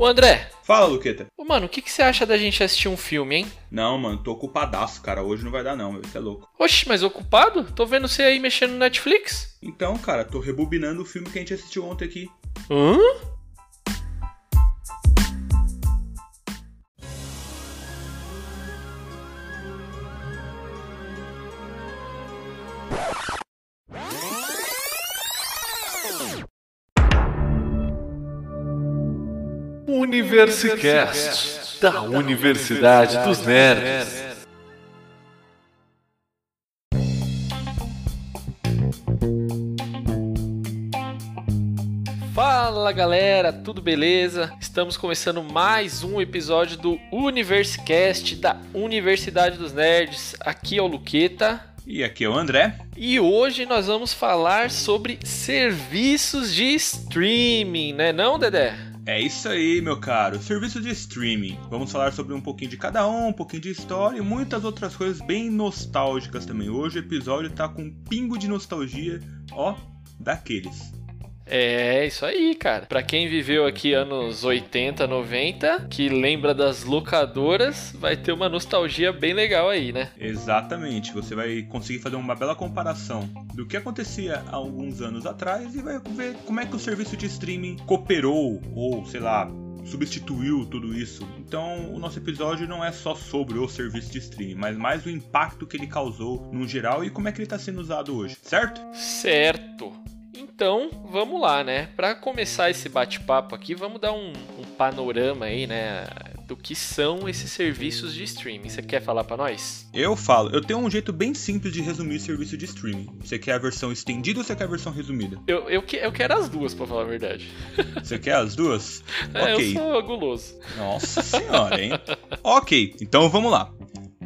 Ô André. Fala, Luqueta. Ô, mano, o que, que você acha da gente assistir um filme, hein? Não, mano, tô ocupadaço, cara. Hoje não vai dar, não, meu. Você é louco. Oxi, mas ocupado? Tô vendo você aí mexendo no Netflix. Então, cara, tô rebobinando o filme que a gente assistiu ontem aqui. Hã? Universicast, da Universidade dos Nerds. Fala galera, tudo beleza? Estamos começando mais um episódio do Universicast da Universidade dos Nerds. Aqui é o Luqueta. E aqui é o André. E hoje nós vamos falar sobre serviços de streaming, né não, Dedé? É isso aí, meu caro. Serviço de streaming. Vamos falar sobre um pouquinho de cada um, um pouquinho de história e muitas outras coisas bem nostálgicas também. Hoje o episódio tá com um pingo de nostalgia, ó, daqueles. É, isso aí, cara. Pra quem viveu aqui anos 80, 90, que lembra das locadoras, vai ter uma nostalgia bem legal aí, né? Exatamente. Você vai conseguir fazer uma bela comparação do que acontecia há alguns anos atrás e vai ver como é que o serviço de streaming cooperou ou, sei lá, substituiu tudo isso. Então, o nosso episódio não é só sobre o serviço de streaming, mas mais o impacto que ele causou no geral e como é que ele está sendo usado hoje, certo? Certo. Então, vamos lá, né? Para começar esse bate-papo aqui, vamos dar um, um, panorama aí, né? Do que são esses serviços de streaming. Você quer falar para nós? Eu falo. Eu tenho um jeito bem simples de resumir o serviço de streaming. Você quer a versão estendida ou você quer a versão resumida? Eu, eu, que, eu quero as duas, para falar a verdade. Você quer as duas? É, ok. Eu sou guloso. Nossa senhora, hein? ok, então vamos lá.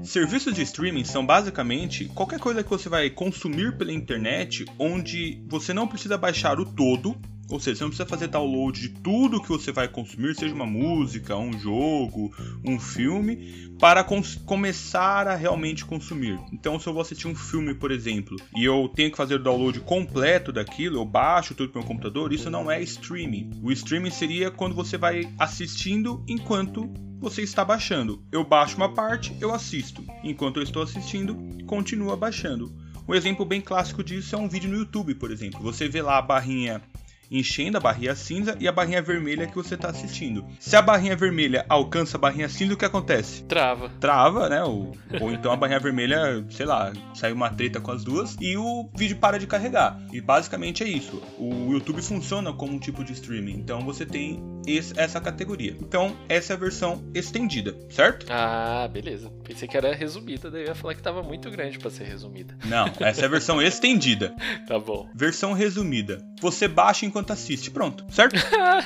Serviços de streaming são basicamente qualquer coisa que você vai consumir pela internet, onde você não precisa baixar o todo, ou seja, você não precisa fazer download de tudo que você vai consumir, seja uma música, um jogo, um filme, para começar a realmente consumir. Então, se eu vou assistir um filme, por exemplo, e eu tenho que fazer o download completo daquilo, eu baixo tudo para meu computador, isso não é streaming. O streaming seria quando você vai assistindo enquanto você está baixando. Eu baixo uma parte, eu assisto. Enquanto eu estou assistindo, continua baixando. Um exemplo bem clássico disso é um vídeo no YouTube, por exemplo. Você vê lá a barrinha enchendo a barrinha cinza e a barrinha vermelha que você está assistindo. Se a barrinha vermelha alcança a barrinha cinza, o que acontece? Trava. Trava, né? Ou, ou então a barrinha vermelha, sei lá, sai uma treta com as duas e o vídeo para de carregar. E basicamente é isso. O YouTube funciona como um tipo de streaming. Então você tem esse, essa categoria. Então, essa é a versão estendida, certo? Ah, beleza. Pensei que era resumida, daí eu ia falar que estava muito grande para ser resumida. Não, essa é a versão estendida. tá bom. Versão resumida. Você baixa enquanto assiste, pronto, certo?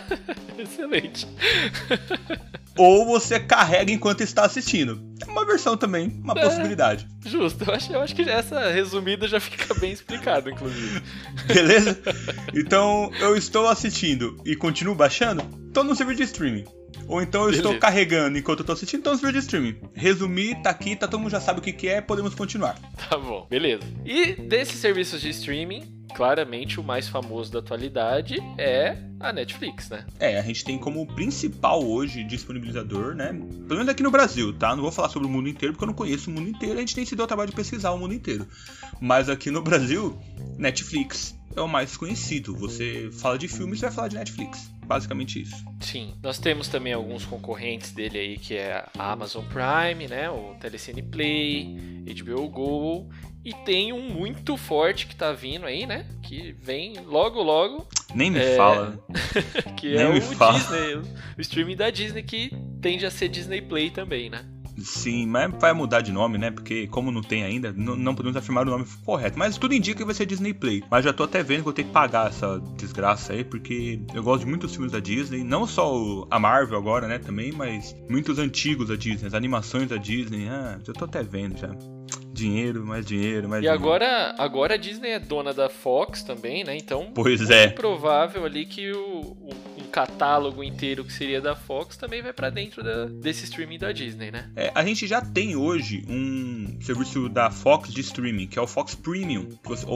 Excelente. Ou você carrega enquanto está assistindo. É uma versão também, uma é, possibilidade. Justo, eu acho, eu acho que essa resumida já fica bem explicada, inclusive. Beleza? Então, eu estou assistindo e continuo baixando, tô no servidor de streaming. Ou então eu Beleza. estou carregando enquanto eu tô assistindo, então servidor de streaming. Resumir, tá aqui, tá, todo mundo já sabe o que, que é, podemos continuar. Tá bom, beleza. E desses serviços de streaming, claramente o mais famoso da atualidade é a Netflix, né? É, a gente tem como principal hoje disponibilizador, né? Pelo menos aqui no Brasil, tá? Não vou falar sobre o mundo inteiro porque eu não conheço o mundo inteiro, a gente tem sido o trabalho de pesquisar o mundo inteiro. Mas aqui no Brasil, Netflix é o mais conhecido. Você fala de filmes, você vai falar de Netflix. Basicamente isso. Sim. Nós temos também alguns concorrentes dele aí, que é a Amazon Prime, né? O Telecine Play, HBO Go e tem um muito forte que tá vindo aí, né? Que vem logo, logo. Nem me é... fala. que Nem é o fala. Disney, o streaming da Disney que tende a ser Disney Play também, né? Sim, mas vai mudar de nome, né? Porque como não tem ainda, não podemos afirmar o nome correto. Mas tudo indica que vai ser Disney Play. Mas já tô até vendo que eu vou ter que pagar essa desgraça aí, porque eu gosto de muitos filmes da Disney. Não só a Marvel agora, né? Também, mas muitos antigos da Disney, as animações da Disney. Ah, já tô até vendo já. Dinheiro, mais dinheiro, mais e dinheiro. E agora, agora a Disney é dona da Fox também, né? Então, pois é. provável ali que o, o catálogo inteiro que seria da Fox também vai para dentro da, desse streaming da Disney, né? É, a gente já tem hoje um serviço da Fox de streaming, que é o Fox Premium,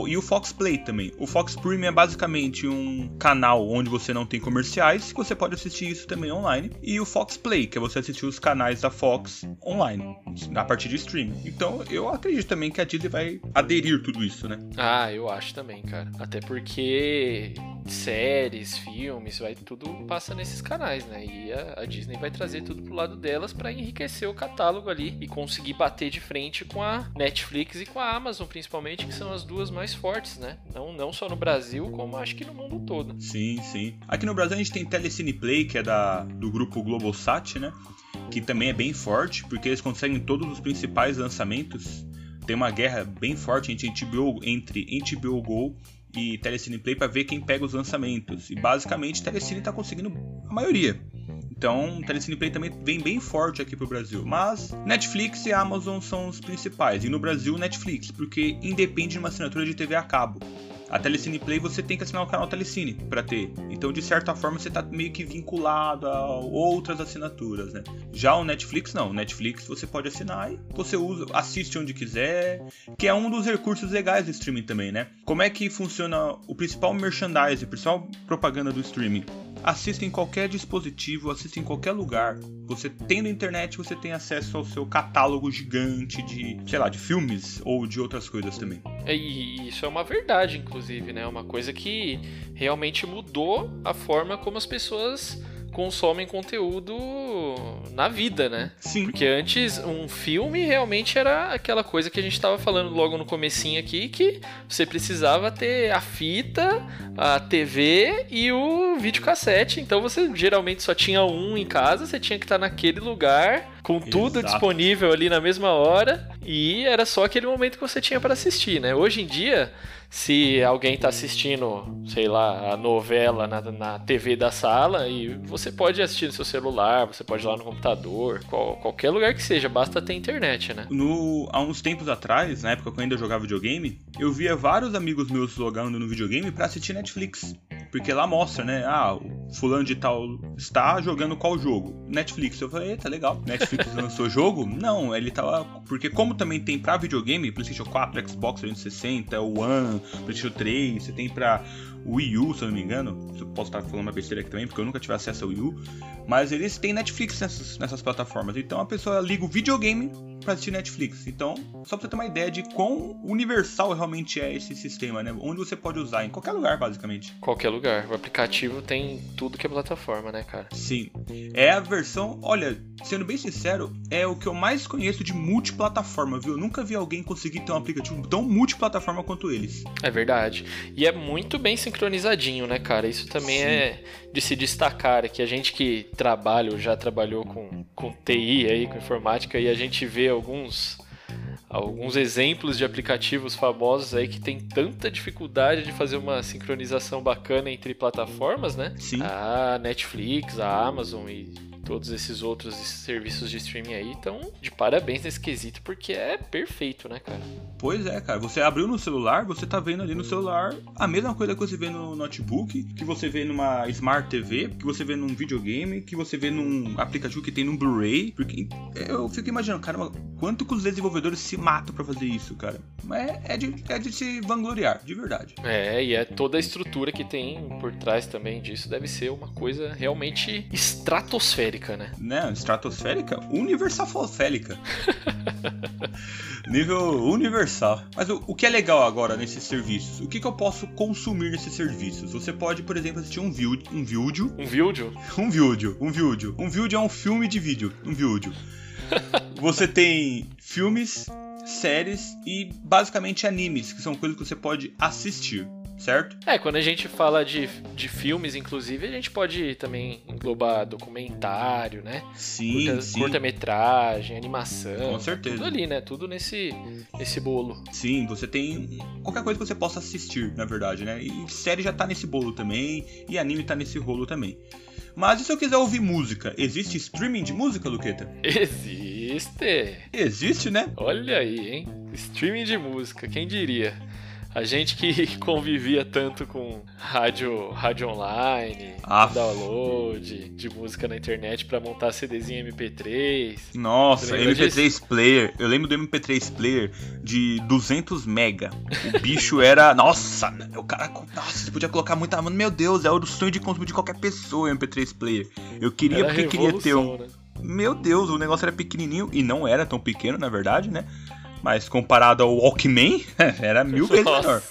e o Fox Play também. O Fox Premium é basicamente um canal onde você não tem comerciais, que você pode assistir isso também online, e o Fox Play, que é você assistir os canais da Fox online, a partir de streaming. Então, eu acredito também que a Disney vai aderir tudo isso, né? Ah, eu acho também, cara. Até porque séries, filmes, vai tudo passa nesses canais, né? E a, a Disney vai trazer tudo pro lado delas para enriquecer o catálogo ali e conseguir bater de frente com a Netflix e com a Amazon, principalmente, que são as duas mais fortes, né? Não, não só no Brasil, como acho que no mundo todo. Sim, sim. Aqui no Brasil a gente tem Telecine Play, que é da, do grupo Globosat, né? Que também é bem forte, porque eles conseguem todos os principais lançamentos tem uma guerra bem forte entre HBO, entre HBO Go e Telecine Play para ver quem pega os lançamentos. E basicamente Telecine está conseguindo a maioria. Então, Telecine Play também vem bem forte aqui pro Brasil. Mas Netflix e Amazon são os principais. E no Brasil, Netflix, porque independe de uma assinatura de TV a cabo. A Telecine Play você tem que assinar o canal Telecine para ter. Então, de certa forma, você tá meio que vinculado a outras assinaturas, né? Já o Netflix não. O Netflix você pode assinar e você usa, assiste onde quiser, que é um dos recursos legais do streaming também, né? Como é que funciona o principal merchandising, a principal propaganda do streaming? Assista em qualquer dispositivo, assista em qualquer lugar. Você tendo internet, você tem acesso ao seu catálogo gigante de, sei lá, de filmes ou de outras coisas também. É, e isso é uma verdade, inclusive, né? Uma coisa que realmente mudou a forma como as pessoas consomem conteúdo na vida, né? Sim. Porque antes um filme realmente era aquela coisa que a gente estava falando logo no comecinho aqui, que você precisava ter a fita, a TV e o videocassete. Então você geralmente só tinha um em casa, você tinha que estar naquele lugar com tudo Exato. disponível ali na mesma hora e era só aquele momento que você tinha para assistir, né? Hoje em dia se alguém está assistindo, sei lá, a novela na, na TV da sala e você pode assistir no seu celular, você pode ir lá no computador, qual, qualquer lugar que seja, basta ter internet, né? No, há uns tempos atrás, na época que eu ainda jogava videogame, eu via vários amigos meus jogando no videogame para assistir Netflix. Porque lá mostra, né? Ah, o fulano de tal está jogando qual jogo? Netflix. Eu falei, eita, legal. Netflix lançou jogo? Não, ele tava. Porque como também tem pra videogame, PlayStation 4, Xbox 360, One, PlayStation 3, você tem pra Wii U, se eu não me engano. Eu posso estar falando uma besteira aqui também, porque eu nunca tive acesso ao Wii U. Mas eles têm Netflix nessas, nessas plataformas. Então a pessoa liga o videogame para assistir Netflix. Então, só pra você ter uma ideia de quão universal realmente é esse sistema, né? Onde você pode usar, em qualquer lugar, basicamente. Qualquer lugar. O aplicativo tem tudo que é plataforma, né, cara? Sim. É a versão, olha, sendo bem sincero, é o que eu mais conheço de multiplataforma, viu? Eu nunca vi alguém conseguir ter um aplicativo tão multiplataforma quanto eles. É verdade. E é muito bem sincronizadinho, né, cara? Isso também Sim. é de se destacar, que a gente que trabalha ou já trabalhou com, com TI aí, com informática, e a gente vê alguns alguns exemplos de aplicativos famosos aí que tem tanta dificuldade de fazer uma sincronização bacana entre plataformas, né? Sim. A Netflix, a Amazon e todos esses outros serviços de streaming aí estão de parabéns nesse quesito, porque é perfeito, né, cara? Pois é, cara. Você abriu no celular, você tá vendo ali no celular a mesma coisa que você vê no notebook, que você vê numa Smart TV, que você vê num videogame, que você vê num aplicativo que tem num Blu-ray. Porque eu fico imaginando, cara, quanto que os desenvolvedores se matam pra fazer isso, cara. Mas é, é de, é de se vangloriar, de verdade. É, e é toda a estrutura que tem por trás também disso deve ser uma coisa realmente estratosférica, né? Né? Estratosférica? Universalférica. Nível universal. Mas o, o que é legal agora nesses serviços? O que, que eu posso consumir nesses serviços? Você pode, por exemplo, assistir um vídeo. Um vídeo. Um vídeo? Um vídeo. Um vídeo. Um vídeo é um filme de vídeo. Um vídeo. Você tem filmes, séries e basicamente animes, que são coisas que você pode assistir. Certo? É, quando a gente fala de, de filmes, inclusive, a gente pode também englobar documentário, né? Sim, Curta, sim. Curta-metragem, animação. Com certeza. Tudo ali, né? Tudo nesse, nesse bolo. Sim, você tem qualquer coisa que você possa assistir, na verdade, né? E série já tá nesse bolo também, e anime tá nesse rolo também. Mas e se eu quiser ouvir música? Existe streaming de música, Luqueta? Existe! Existe, né? Olha aí, hein? Streaming de música, quem diria? A gente que convivia tanto com rádio, rádio online, Ah. download de música na internet pra montar CDzinho MP3. Nossa, Lembra MP3 player. Eu lembro do MP3 player de 200 mega. O bicho era, nossa, o cara, nossa, você podia colocar muita, meu Deus, é o sonho de consumo de qualquer pessoa o MP3 player. Eu queria Era porque queria ter um, né? Meu Deus, o negócio era pequenininho e não era tão pequeno, na verdade, né? Mas comparado ao Walkman, era mil vezes Nossa. menor.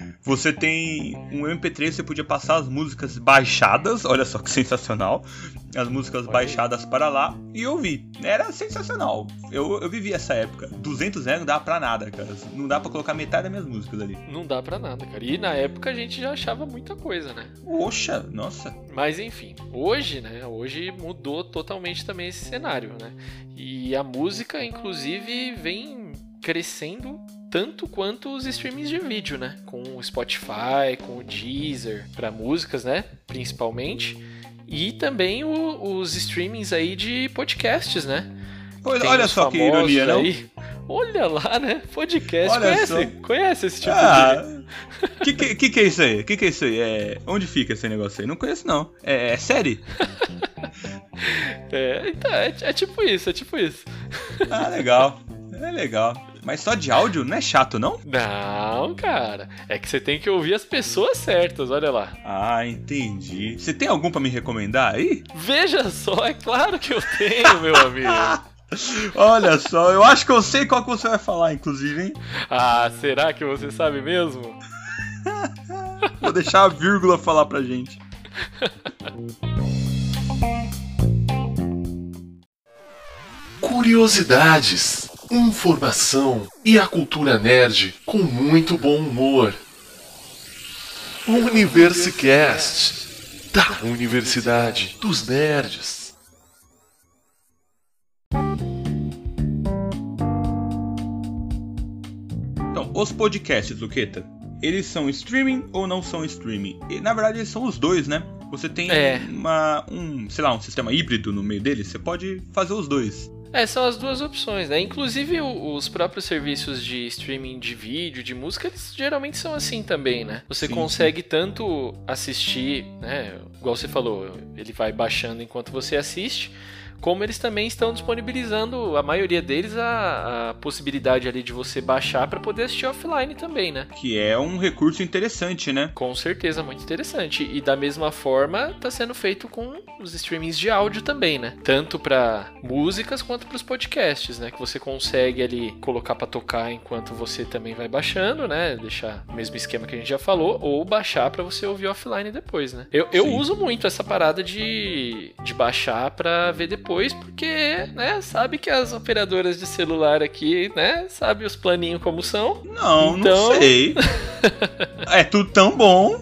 Você tem um MP3, você podia passar as músicas baixadas, olha só que sensacional. As músicas baixadas para lá e ouvir. Era sensacional. Eu, eu vivi essa época. 200 reais não dá pra nada, cara. Não dá pra colocar metade das minhas músicas ali. Não dá pra nada, cara. E na época a gente já achava muita coisa, né? Oxa, nossa. Mas enfim, hoje, né? Hoje mudou totalmente também esse cenário, né? E a música, inclusive, vem crescendo tanto quanto os streamings de vídeo, né? Com o Spotify, com o Deezer, para músicas, né? Principalmente. E também o- os streamings aí de podcasts, né? Olha, olha só que ironia, não? aí. Olha lá, né? Podcast. Olha conhece? só. Conhece esse tipo Ah, de. que, que que é isso aí? Que que é isso aí? É, onde fica esse negócio aí? Não conheço não. É, é série? É, então, é, é tipo isso, é tipo isso. Ah, legal. É legal. Mas só de áudio não é chato, não? Não, cara. É que você tem que ouvir as pessoas certas, olha lá. Ah, entendi. Você tem algum pra me recomendar aí? Veja só, é claro que eu tenho, meu amigo. Olha só, eu acho que eu sei qual que você vai falar, inclusive, hein? Ah, será que você sabe mesmo? Vou deixar a vírgula falar pra gente. Curiosidades, informação e a cultura nerd com muito bom humor. Universicast da Universidade dos Nerds. Então, os podcasts, Luqueta, eles são streaming ou não são streaming? E, na verdade, eles são os dois, né? Você tem É. uma, um, sei lá, um sistema híbrido no meio deles, você pode fazer os dois. É, são as duas opções, né? Inclusive os próprios serviços de streaming de vídeo, de música, eles geralmente são assim também, né? Você Sim, consegue tanto assistir, né? Igual você falou, ele vai baixando enquanto você assiste, como eles também estão disponibilizando, a maioria deles, a, a possibilidade ali de você baixar para poder assistir offline também, né? Que é um recurso interessante, né? Com certeza, muito interessante. E da mesma forma, está sendo feito com os streamings de áudio também, né? Tanto para músicas quanto para os podcasts, né? Que você consegue ali colocar para tocar enquanto você também vai baixando, né? Deixar o mesmo esquema que a gente já falou, ou baixar para você ouvir offline depois, né? Eu, eu Sim. uso muito essa parada de, de baixar para ver depois, porque, né? Sabe que as operadoras de celular aqui, né? Sabe os planinhos como são. Não, Então- não sei. é tudo tão bom.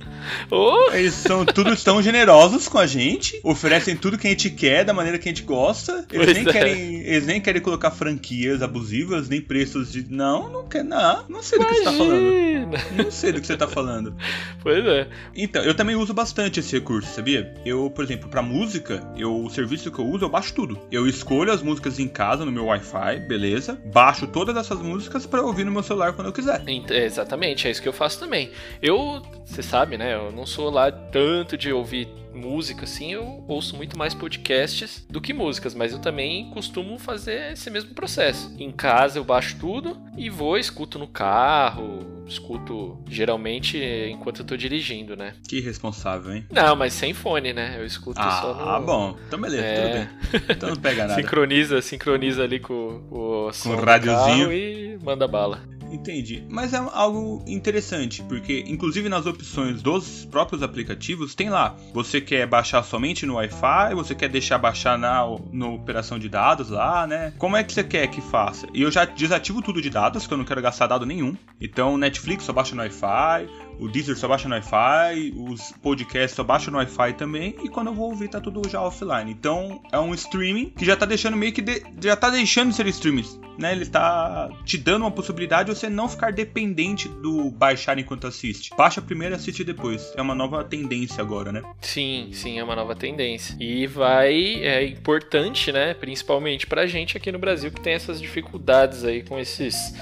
Oh, Eles são tudo tão generosos com a gente, oferecem tudo que a gente quer da maneira que a gente gosta. Eles Pois nem é. querem, eles nem querem colocar franquias abusivas, nem preços de não, não quer, não, não sei do que você tá falando. imagina! Não sei do que você tá falando. Pois é. Então, eu também uso bastante esse recurso, sabia? Eu, por exemplo, pra música, eu, o serviço que eu uso, eu baixo tudo. Eu escolho as músicas em casa no meu Wi-Fi, beleza? Baixo todas essas músicas pra ouvir no meu celular quando eu quiser. É, Exatamente, é isso que eu faço também. Eu, você sabe, né? Eu não sou lá tanto de ouvir música assim, eu ouço muito mais podcasts do que músicas, mas eu também costumo fazer esse mesmo processo. Em casa eu baixo tudo e vou, escuto no carro, escuto geralmente enquanto eu tô dirigindo, né? Que irresponsável, hein? Não, mas sem fone, né? Eu escuto só no. Ah, bom. Então beleza, É. tudo bem. Então não pega nada. Sincroniza, sincroniza ali com o som carro e manda bala. Entendi. Mas é algo interessante, porque inclusive nas opções dos próprios aplicativos tem lá. Você quer baixar somente no Wi-Fi, você quer deixar baixar na no operação de dados lá, né? Como é que você quer que faça? E eu já desativo tudo de dados, que eu não quero gastar dado nenhum. Então, Netflix só baixa no Wi-Fi, o Deezer só baixa no Wi-Fi, os podcasts só baixa no Wi-Fi também, e quando eu vou ouvir tá tudo já offline. Então, é um streaming que já tá deixando meio que de- já tá deixando de ser streaming, né? Ele tá te dando uma possibilidade de você não ficar dependente do baixar enquanto assiste. Baixa primeiro e assiste depois. É uma nova tendência agora, né? Sim, sim, é uma nova tendência. E vai, é importante, né, principalmente pra gente aqui no Brasil que tem essas dificuldades aí com esses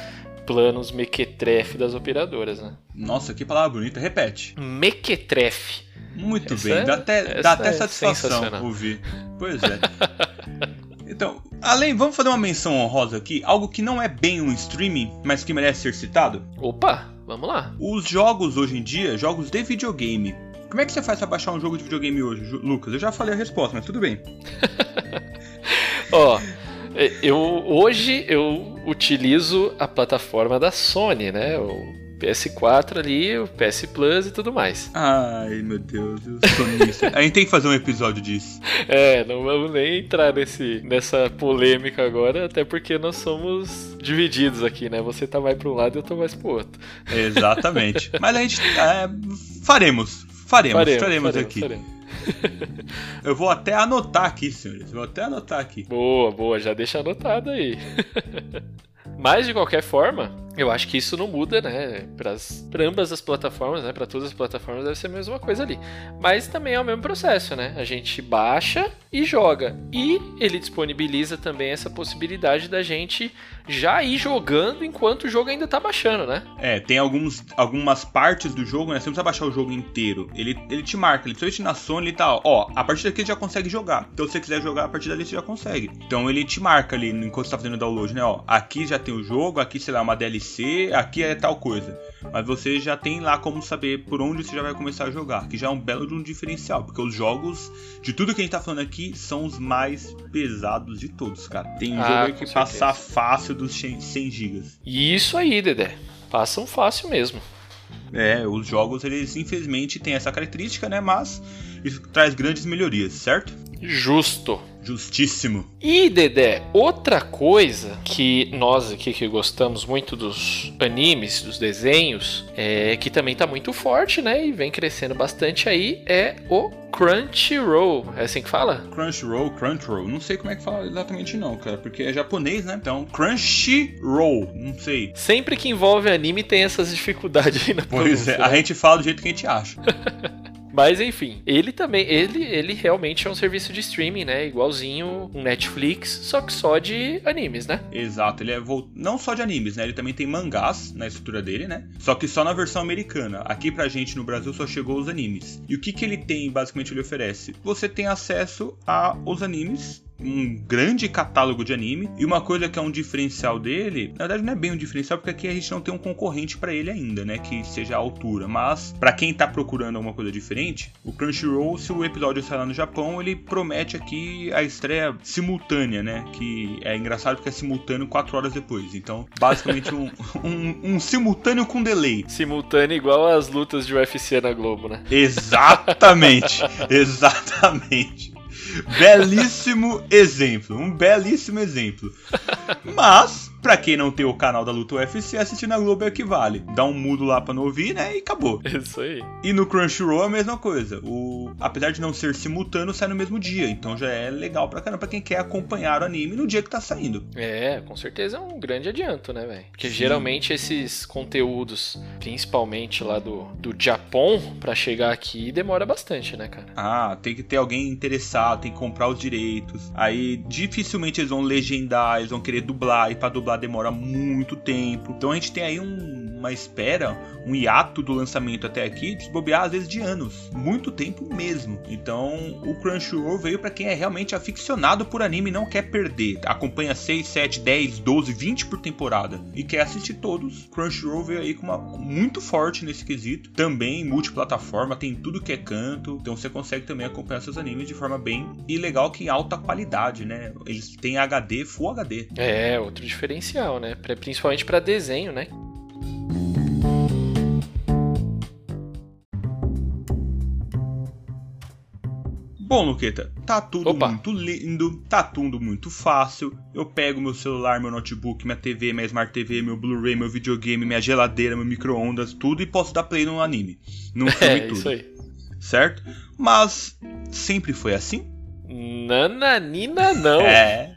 planos mequetrefe das operadoras, né? Nossa, que palavra bonita, repete. Mequetrefe. Muito Essa bem, dá até, dá até é satisfação ouvir. Pois é. Então, além, vamos fazer uma menção honrosa aqui, algo que não é bem um streaming, mas que merece ser citado. Opa, vamos lá. Os jogos hoje em dia, jogos de videogame. Como é que você faz pra baixar um jogo de videogame hoje, Lucas? Eu já falei a resposta, mas tudo bem. Ó, eu hoje eu utilizo a plataforma da Sony, né? O PS4 ali, o PS Plus e tudo mais. Ai, meu Deus, eu sou nisso. A gente tem que fazer um episódio disso. É, não vamos nem entrar nesse, nessa polêmica agora, até porque nós somos divididos aqui, né? Você tá mais pra um lado e eu tô mais pro outro. Exatamente. Mas a gente. é, faremos. Faremos, faremos, aqui. faremos. Eu vou até anotar aqui, senhores. Vou até anotar aqui. Boa, boa, já deixa anotado aí. Mas de qualquer forma, eu acho que isso não muda, né? Para ambas as plataformas, né? Para todas as plataformas deve ser a mesma coisa ali. Mas também é o mesmo processo, né? A gente baixa e joga. E ele disponibiliza também essa possibilidade da gente já ir jogando enquanto o jogo ainda tá baixando, né? É, tem alguns, algumas partes do jogo, né? Você não precisa baixar o jogo inteiro. Ele, ele te marca, ele principalmente na Sony, ele tá, ó, a partir daqui você já consegue jogar. Então se você quiser jogar a partir dali, você já consegue. Então ele te marca ali enquanto você tá fazendo o download, né? Ó, aqui já tem o jogo, aqui, sei lá, uma DLC, aqui é tal coisa. Mas você já tem lá como saber por onde você já vai começar a jogar, que já é um belo de um diferencial, porque os jogos, de tudo que a gente tá falando aqui, são os mais pesados de todos, cara. Tem Ah, jogo aí que passar fácil dos 100 100 gigas. E isso aí, Dedé. Passam fácil mesmo. É, os jogos, eles infelizmente têm essa característica, né? Mas isso traz grandes melhorias, certo? Justo. Justíssimo. E Dedé, outra coisa que nós aqui que gostamos muito dos animes, dos desenhos, é que também tá muito forte, né? E vem crescendo bastante aí, é o Crunchyroll. É assim que fala? Crunchyroll, Crunchyroll, não sei como é que fala exatamente não, cara, porque é japonês, né? Então, Crunchyroll, não sei. Sempre que envolve anime tem essas dificuldades aí na Pois é, a né? gente fala do jeito que a gente acha. Mas enfim, ele também, ele, ele realmente é um serviço de streaming, né? Igualzinho um Netflix, só que só de animes, né? Exato, ele é vol- não só de animes, né? Ele também tem mangás na estrutura dele, né? Só que só na versão americana. Aqui pra gente no Brasil só chegou os animes. E o que que ele tem, basicamente, ele oferece? Você tem acesso aos animes um grande catálogo de anime e uma coisa que é um diferencial dele, na verdade não é bem um diferencial porque aqui a gente não tem um concorrente pra ele ainda, né, que seja a altura, mas pra quem tá procurando alguma coisa diferente, o Crunchyroll, se o episódio sair lá no Japão, ele promete aqui a estreia simultânea, né, que é engraçado porque é simultâneo 4 horas depois, então basicamente um, um, um simultâneo com delay. Simultâneo igual as lutas de UFC na Globo, né? Exatamente, exatamente. Belíssimo exemplo, um belíssimo exemplo. Mas, pra quem não tem o canal da Luta UFC, assistir na Globo é o que vale. Dá um mudo lá pra não ouvir, né? E acabou. Isso aí. E no Crunchyroll é a mesma coisa. O... Apesar de não ser simultâneo, sai no mesmo dia. Então já é legal pra caramba pra quem quer acompanhar o anime no dia que tá saindo. É, com certeza é um grande adianto, né, velho? Porque Sim. geralmente esses conteúdos, principalmente lá do, do Japão, pra chegar aqui, demora bastante, né, cara? Ah, tem que ter alguém interessado, tem que comprar os direitos. Aí dificilmente eles vão legendar, eles vão querer dublar, e pra dublar demora muito tempo. Então a gente tem aí um- uma espera, um hiato do lançamento até aqui, de bobear às vezes de anos. Muito tempo mesmo. Então o Crunchyroll veio pra quem é realmente aficionado por anime e não quer perder. Acompanha 6, 7, 10, 12, 20 por temporada e quer assistir todos. Crunchyroll veio aí com uma muito forte nesse quesito. Também multiplataforma, tem tudo que é canto. Então você consegue também acompanhar seus animes de forma bem e legal que em alta qualidade, né? Eles têm HD, Full HD. É, outro diferencial, né? Principalmente pra desenho, né? Bom, Luqueta, tá tudo Opa. muito lindo, tá tudo muito fácil. Eu pego meu celular, meu notebook, minha TV, minha Smart TV, meu Blu-ray, meu videogame, minha geladeira, meu micro-ondas, tudo e posso dar play no anime. Num filme É, tudo. isso aí. Certo? Mas sempre foi assim? Nananina não. É.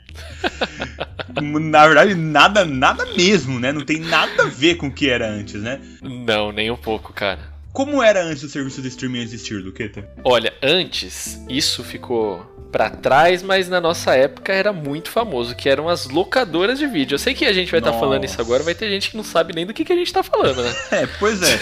Na verdade, nada, nada mesmo, né? Não tem nada a ver com o que era antes, né? Não, nem um pouco, cara. Como era antes o serviço de streaming existir, Luqueta? Olha, antes isso ficou para trás, mas na nossa época era muito famoso, que eram as locadoras de vídeo. Eu sei que a gente vai estar tá falando isso agora, vai ter gente que não sabe nem do que, que a gente tá falando, né? É, pois é.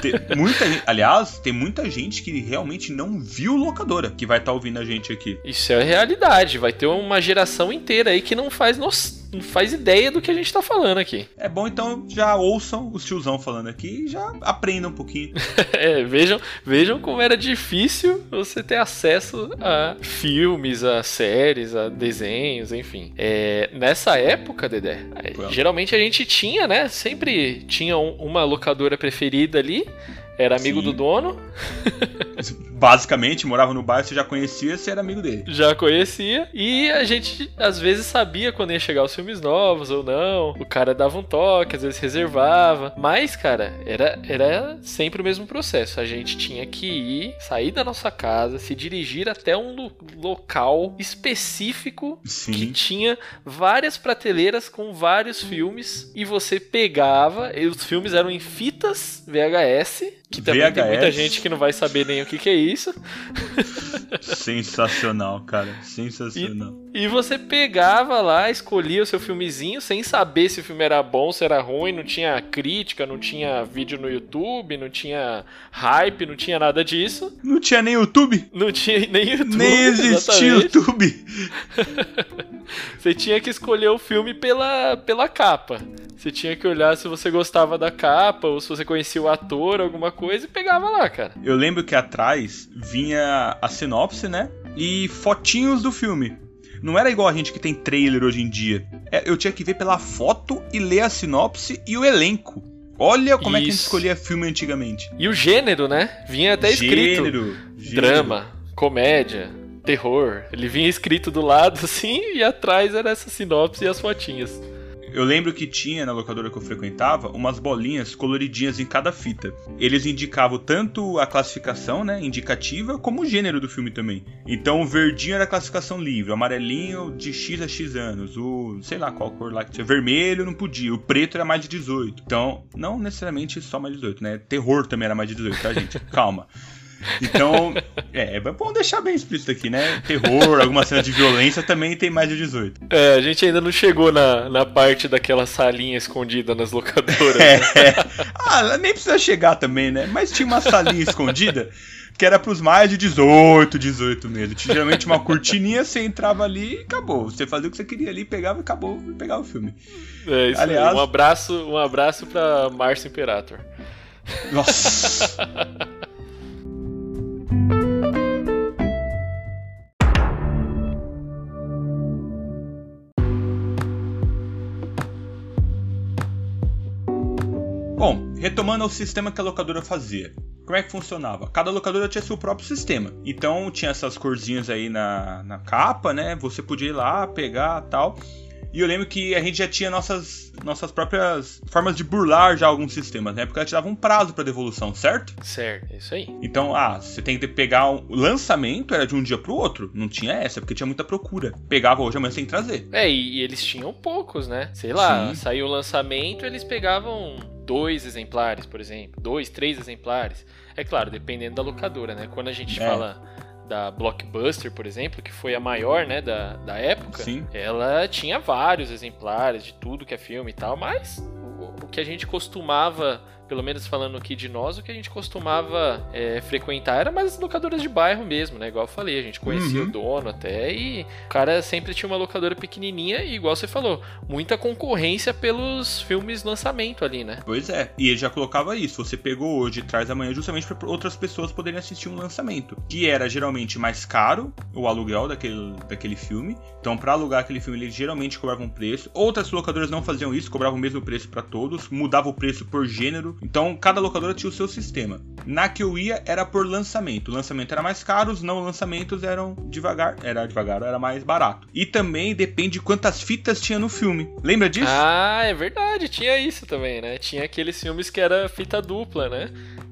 tem muita gente, aliás, tem muita gente que realmente não viu locadora, que vai estar tá ouvindo a gente aqui. Isso é realidade, vai ter uma geração inteira aí que não faz noção não faz ideia do que a gente tá falando aqui. É bom então já ouçam os tiozão falando aqui e já aprendam um pouquinho. é, vejam, vejam como era difícil você ter acesso a filmes, a séries, a desenhos, enfim. É, nessa época, Dedé, geralmente a gente tinha, né? Sempre tinha uma locadora preferida ali era amigo Sim. do dono. Basicamente, morava no bairro, você já conhecia, você era amigo dele. Já conhecia. E a gente, às vezes, sabia quando ia chegar os filmes novos ou não. O cara dava um toque, às vezes reservava. Mas, cara, era, era sempre o mesmo processo. A gente tinha que ir, sair da nossa casa, se dirigir até um local específico Sim. que tinha várias prateleiras com vários filmes. E você pegava, e os filmes eram em fitas VHS que também VHS. tem muita gente que não vai saber nem o que, que é isso. Sensacional, cara. Sensacional. E, e, você pegava lá, escolhia o seu filmezinho sem saber se o filme era bom, se era ruim, não tinha crítica, não tinha vídeo no YouTube, não tinha hype, não tinha nada disso. Não tinha nem YouTube? Não tinha nem YouTube. Nem existia YouTube. você tinha que escolher o filme pela, pela capa. Você tinha que olhar se você gostava da capa ou se você conhecia o ator, alguma coisa, e pegava lá, cara. Eu lembro que atrás vinha a sinopse, né? E fotinhos do filme. Não era igual a gente que tem trailer hoje em dia. É, eu tinha que ver pela foto e ler a sinopse e o elenco. Olha como Isso. é que a gente escolhia filme antigamente. E o gênero, né? Vinha até escrito. Gênero, gênero. Drama, comédia, terror. Ele vinha escrito do lado assim e atrás era essa sinopse e as fotinhas. Eu lembro que tinha na locadora que eu frequentava umas bolinhas coloridinhas em cada fita. Eles indicavam tanto a classificação, né, indicativa, como o gênero do filme também. Então o verdinho era classificação livre, o amarelinho de X a X anos, o sei lá qual cor lá que tinha, vermelho não podia, o preto era mais de 18. Então, não necessariamente só mais de 18, né? Terror também era mais de 18, tá, gente? Calma. Então, é, é bom deixar bem explícito aqui, né? Terror, alguma cena de violência também tem mais de 18. É, a gente ainda não chegou na, na parte daquela salinha escondida nas locadoras. É, né? Ah, nem precisa chegar também, né? Mas tinha uma salinha escondida que era pros mais de 18, 18 mesmo. Tinha geralmente uma cortininha, você entrava ali e acabou. Você fazia o que você queria ali, pegava e acabou e pegava o filme. É isso Aliás, aí. Um abraço, um abraço pra Márcio Imperator. Nossa. Bom, retomando ao sistema que a locadora fazia. Como é que funcionava? Cada locadora tinha seu próprio sistema. Então tinha essas corzinhas aí na, na capa, né? Você podia ir lá, pegar tal. E eu lembro que a gente já tinha nossas, nossas próprias formas de burlar já alguns sistemas, né? Porque ela te dava um prazo para devolução, certo? Certo, é isso aí. Então, ah, você tem que pegar o um lançamento, era de um dia pro outro. Não tinha essa, porque tinha muita procura. Pegava hoje, amanhã sem trazer. É, e, e eles tinham poucos, né? Sei lá, Sim. saiu o lançamento, eles pegavam dois exemplares, por exemplo. Dois, três exemplares. É claro, dependendo da locadora, né? Quando a gente é. fala da Blockbuster, por exemplo, que foi a maior, né, da, da época, Sim. ela tinha vários exemplares de tudo que é filme e tal, mas o, o que a gente costumava pelo menos falando aqui de nós, o que a gente costumava é, frequentar era mais as locadoras de bairro mesmo, né? Igual eu falei, a gente conhecia uhum. o dono até e o cara sempre tinha uma locadora pequenininha e, igual você falou, muita concorrência pelos filmes lançamento ali, né? Pois é, e ele já colocava isso. Você pegou hoje e traz amanhã justamente para outras pessoas poderem assistir um lançamento, que era geralmente mais caro o aluguel daquele, daquele filme. Então, para alugar aquele filme, ele geralmente cobrava um preço. Outras locadoras não faziam isso, cobravam o mesmo preço para todos, mudava o preço por gênero então cada locadora tinha o seu sistema. Na que eu ia era por lançamento. O lançamento era mais caro, os não lançamentos eram devagar. Era devagar, era mais barato. E também depende de quantas fitas tinha no filme. Lembra disso? Ah, é verdade, tinha isso também, né? Tinha aqueles filmes que era fita dupla, né?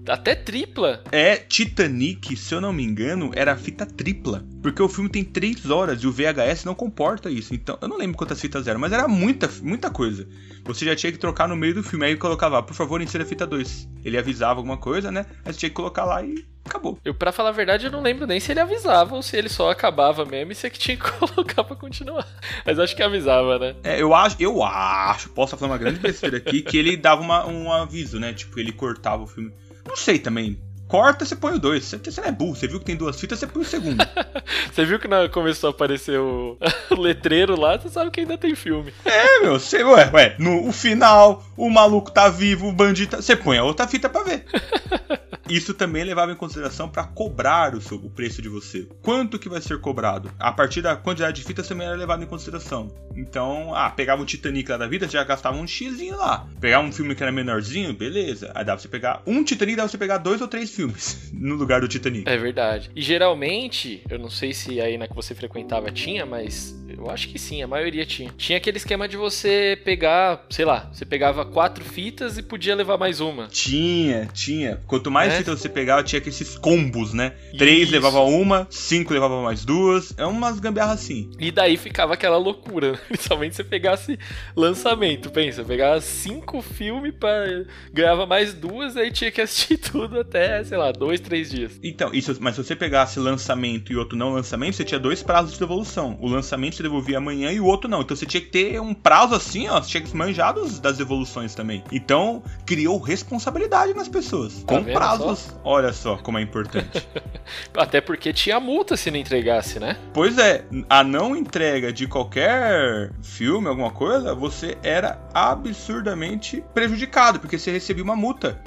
Até tripla. É, Titanic, se eu não me engano, era fita tripla. Porque o filme tem 3 horas e o VHS não comporta isso. Então, eu não lembro quantas fitas eram, mas era muita, muita coisa. Você já tinha que trocar no meio do filme. Aí colocava, por favor, insira a fita 2. Ele avisava alguma coisa, né? Aí você tinha que colocar lá e acabou. Eu, pra falar a verdade, eu não lembro nem se ele avisava ou se ele só acabava mesmo e você que tinha que colocar pra continuar. Mas acho que avisava, né? É, eu acho, eu acho, posso falar uma grande besteira aqui, que ele dava uma, um aviso, né? Tipo, ele cortava o filme. Não sei também. Corta, você põe o dois. Você, você não é burro, você viu que tem duas fitas, você põe o segundo. você viu que na, começou a aparecer o, o, letreiro lá, você sabe que ainda tem filme. É, meu, você, ué, ué, no o final, o maluco tá vivo, o bandido tá, Você põe a outra fita pra ver. Isso também levava em consideração para cobrar o, seu, o preço de você. Quanto que vai ser cobrado? A partir da quantidade de fitas também era levado em consideração. Então, ah, pegava o Titanic lá da vida, já gastava um X lá. Pegava um filme que era menorzinho, beleza. Aí dava pra você pegar um Titanic, dava pra você pegar dois ou três filmes no lugar do Titanic. É verdade. E geralmente, eu não sei se aí na que você frequentava tinha, mas eu acho que sim, a maioria tinha. Tinha aquele esquema de você pegar, sei lá, você pegava quatro fitas e podia levar mais uma. Tinha, tinha. Quanto mais é? fitas você pegava, tinha esses combos, né? Três Isso. levava uma, cinco levava mais duas. É umas gambiarras assim. E daí ficava aquela loucura, né? principalmente se você pegasse lançamento. Pensa, pegava cinco filmes para ganhava mais duas, aí tinha que assistir tudo até, sei lá, dois, três dias. Então, isso, mas se você pegasse lançamento e outro não lançamento, você tinha dois prazos de devolução. O lançamento você devolvia amanhã e o outro não. Então você tinha que ter um prazo assim, ó. Você tinha que manjar das devoluções também. Então, criou responsabilidade nas pessoas. Tá com prazos. Só? Olha só como é importante. Até porque tinha multa se não entregasse, né? Pois é, a não entrega de qualquer filme, alguma coisa, você era absurdamente prejudicado, porque você recebia uma multa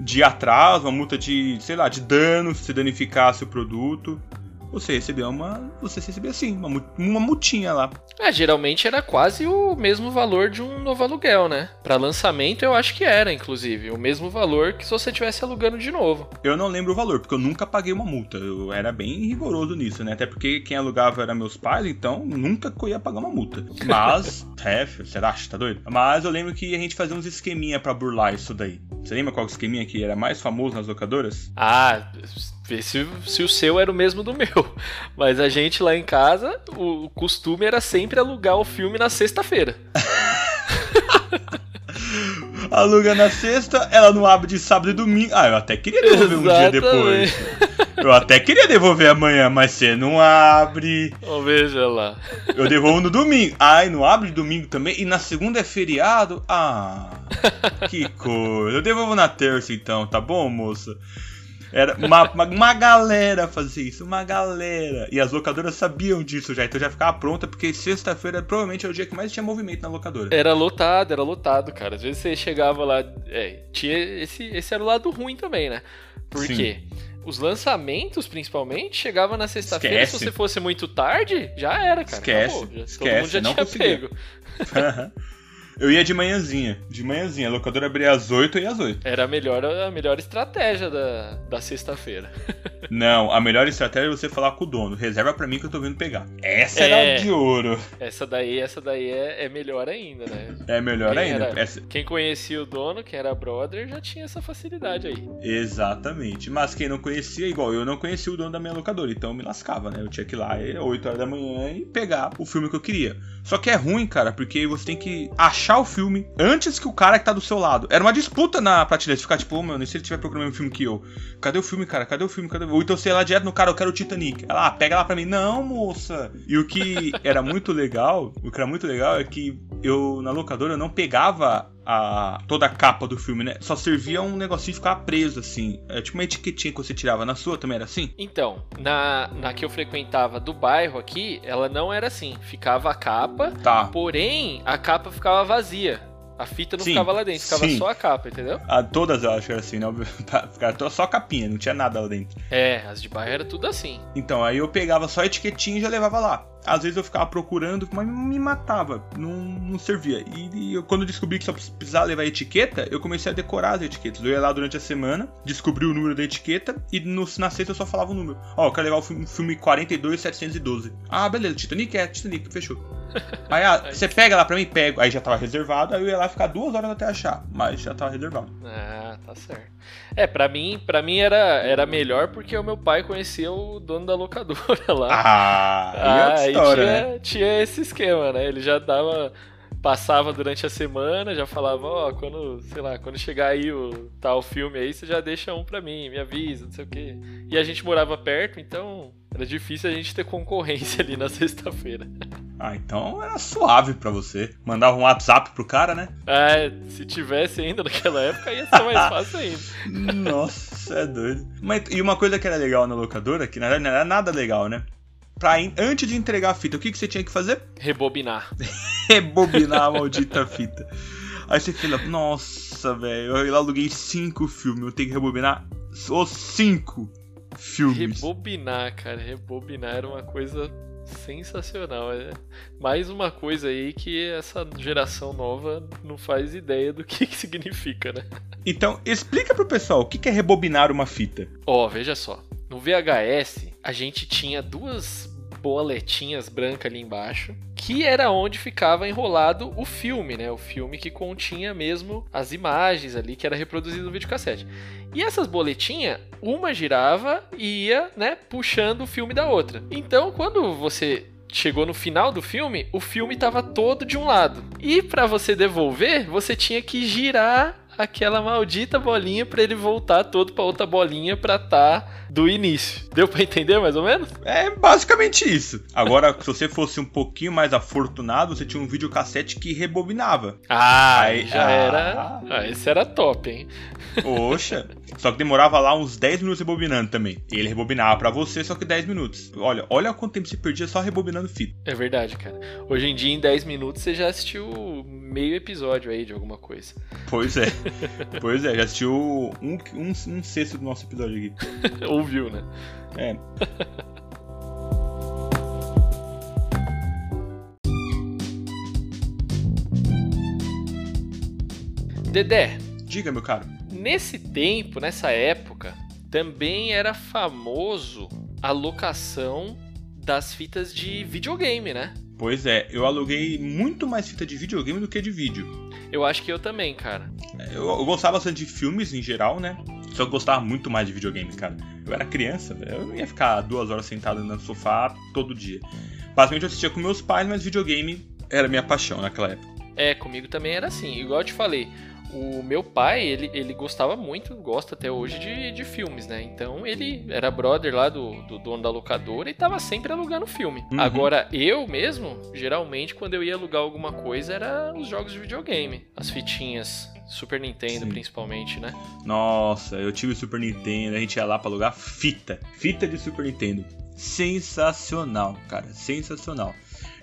de atraso, uma multa de, sei lá, de dano se danificasse o produto você recebia uma. Você recebia assim, uma, uma multinha lá. É, geralmente era quase o mesmo valor de um novo aluguel, né? Para lançamento eu acho que era, inclusive, o mesmo valor que se você estivesse alugando de novo. Eu não lembro o valor, porque eu nunca paguei uma multa. Eu era bem rigoroso nisso, né? Até porque quem alugava era meus pais, então nunca eu ia pagar uma multa. Mas, é, você acha, tá doido? Mas eu lembro que a gente fazia uns esqueminha para burlar isso daí. Você lembra qual esqueminha que era mais famoso nas locadoras? Ah, ver se, se o seu era o mesmo do meu. Mas a gente lá em casa, o costume era sempre alugar o filme na sexta-feira. Aluga na sexta, ela não abre de sábado e domingo. Ah, eu até queria devolver Exatamente. um dia depois. Eu até queria devolver amanhã, mas você não abre. Oh, veja lá. Eu devolvo no domingo. Ai, não abre domingo também? E na segunda é feriado? Ah, que coisa. Eu devolvo na terça então, tá bom, moça? Era uma, uma, uma, galera fazia isso, uma galera. E as locadoras sabiam disso já, então já ficava pronta, porque sexta-feira provavelmente é o dia que mais tinha movimento na locadora. Era lotado, era lotado, cara. Às vezes você chegava lá. É, tinha esse, esse era o lado ruim também, né? Por Sim. quê? Os lançamentos, principalmente, chegavam na sexta-feira. Se você fosse muito tarde, já era, cara. Esquece. Acabou, já, esquece. Todo mundo já não tinha conseguia. pego. Eu ia de manhãzinha. De manhãzinha. A locadora abria às 8 e às 8. Era a melhor, a melhor estratégia da, da sexta-feira. Não, a melhor estratégia é você falar com o dono. Reserva para mim que eu tô vindo pegar. Essa é, era de ouro. Essa daí, essa daí é, é melhor ainda, né? É melhor quem ainda. Era, essa... Quem conhecia o dono, quem era brother, já tinha essa facilidade aí. Exatamente. Mas quem não conhecia, igual eu não conhecia o dono da minha locadora, então eu me lascava, né? Eu tinha que ir lá às 8 horas da manhã e pegar o filme que eu queria. Só que é ruim, cara, porque você tem que achar o filme antes que o cara que tá do seu lado. Era uma disputa na prateleira. ficar tipo, oh, mano, e se ele tiver procurando um filme que eu? Cadê o filme, cara? Cadê o filme? Cadê o... Ou então sei lá direto no cara, eu quero o Titanic. Ela, ah, pega lá pra mim. Não, moça. E o que era muito legal, o que era muito legal é que eu, na locadora, eu não pegava a, toda a capa do filme, né? Só servia um negocinho ficar preso, assim. É tipo uma etiquetinha que você tirava. Na sua também era assim? Então, na, na que eu frequentava do bairro aqui, ela não era assim. Ficava a capa, tá. porém a capa ficava vazia. A fita não sim, ficava lá dentro, ficava sim. só a capa, entendeu? A, todas eu acho que era assim, não. Ficava só a capinha, não tinha nada lá dentro. É, as de bairro era tudo assim. Então, aí eu pegava só a etiquetinha e já levava lá. Às vezes eu ficava procurando, mas me matava, não, não servia. E, e eu, quando eu descobri que só precisava levar etiqueta, eu comecei a decorar as etiquetas. Eu ia lá durante a semana, descobri o número da etiqueta e no, na sexta eu só falava o número. Ó, eu quero levar o filme, filme 42712. Ah, beleza, Titanic é, Titanic, fechou. Aí, ah, você pega lá pra mim? Pego. Aí já tava reservado, aí eu ia lá ficar duas horas até achar, mas já tava reservado. Ah, tá certo. É, pra mim, pra mim era, era melhor porque o meu pai conhecia o dono da locadora lá. Ah, ah aí história, tinha, né? tinha esse esquema, né? Ele já dava passava durante a semana, já falava, ó, oh, quando, sei lá, quando chegar aí o tal filme aí, você já deixa um pra mim, me avisa, não sei o quê. E a gente morava perto, então era difícil a gente ter concorrência ali na sexta-feira. Ah, então era suave para você. Mandava um WhatsApp pro cara, né? É, se tivesse ainda naquela época ia ser mais fácil ainda. Nossa, é doido. Mas, e uma coisa que era legal na locadora, que na verdade não era nada legal, né? Pra, antes de entregar a fita, o que, que você tinha que fazer? Rebobinar. Rebobinar a maldita fita. Aí você fala, nossa, velho, eu aluguei cinco filmes, eu tenho que rebobinar os cinco filmes. Rebobinar, cara, rebobinar era uma coisa sensacional. É mais uma coisa aí que essa geração nova não faz ideia do que, que significa, né? Então, explica pro pessoal o que é rebobinar uma fita. Ó, oh, veja só. No VHS, a gente tinha duas boletinhas brancas ali embaixo, que era onde ficava enrolado o filme, né? O filme que continha mesmo as imagens ali que era reproduzido no videocassete. E essas boletinhas, uma girava e ia, né, puxando o filme da outra. Então, quando você chegou no final do filme, o filme estava todo de um lado. E para você devolver, você tinha que girar aquela maldita bolinha para ele voltar todo para outra bolinha para tá do início. Deu para entender mais ou menos? É basicamente isso. Agora, se você fosse um pouquinho mais afortunado, você tinha um videocassete que rebobinava. Ah, aí já ah, era. Ah, esse era top, hein? Poxa. Só que demorava lá uns 10 minutos rebobinando também. E ele rebobinava para você, só que 10 minutos. Olha, olha quanto tempo você perdia só rebobinando fita. É verdade, cara. Hoje em dia, em 10 minutos, você já assistiu meio episódio aí de alguma coisa. Pois é. pois é, já assistiu um, um, um sexto do nosso episódio aqui. Ouviu, né? É. Dedé. Diga, meu caro. Nesse tempo, nessa época, também era famoso a locação das fitas de videogame, né? Pois é, eu aluguei muito mais fita de videogame do que de vídeo. Eu acho que eu também, cara. Eu, eu gostava bastante de filmes em geral, né? Só que gostava muito mais de videogames, cara. Eu era criança, eu não ia ficar duas horas sentado no sofá todo dia. Basicamente eu assistia com meus pais, mas videogame era minha paixão naquela época. É, comigo também era assim. Igual eu te falei, o meu pai, ele, ele gostava muito, gosta até hoje de, de filmes, né? Então ele era brother lá do, do dono da locadora e tava sempre alugando filme. Uhum. Agora, eu mesmo, geralmente, quando eu ia alugar alguma coisa, era os jogos de videogame. As fitinhas. Super Nintendo, Sim. principalmente, né? Nossa, eu tive o Super Nintendo, a gente ia lá pra alugar fita. Fita de Super Nintendo. Sensacional, cara, sensacional.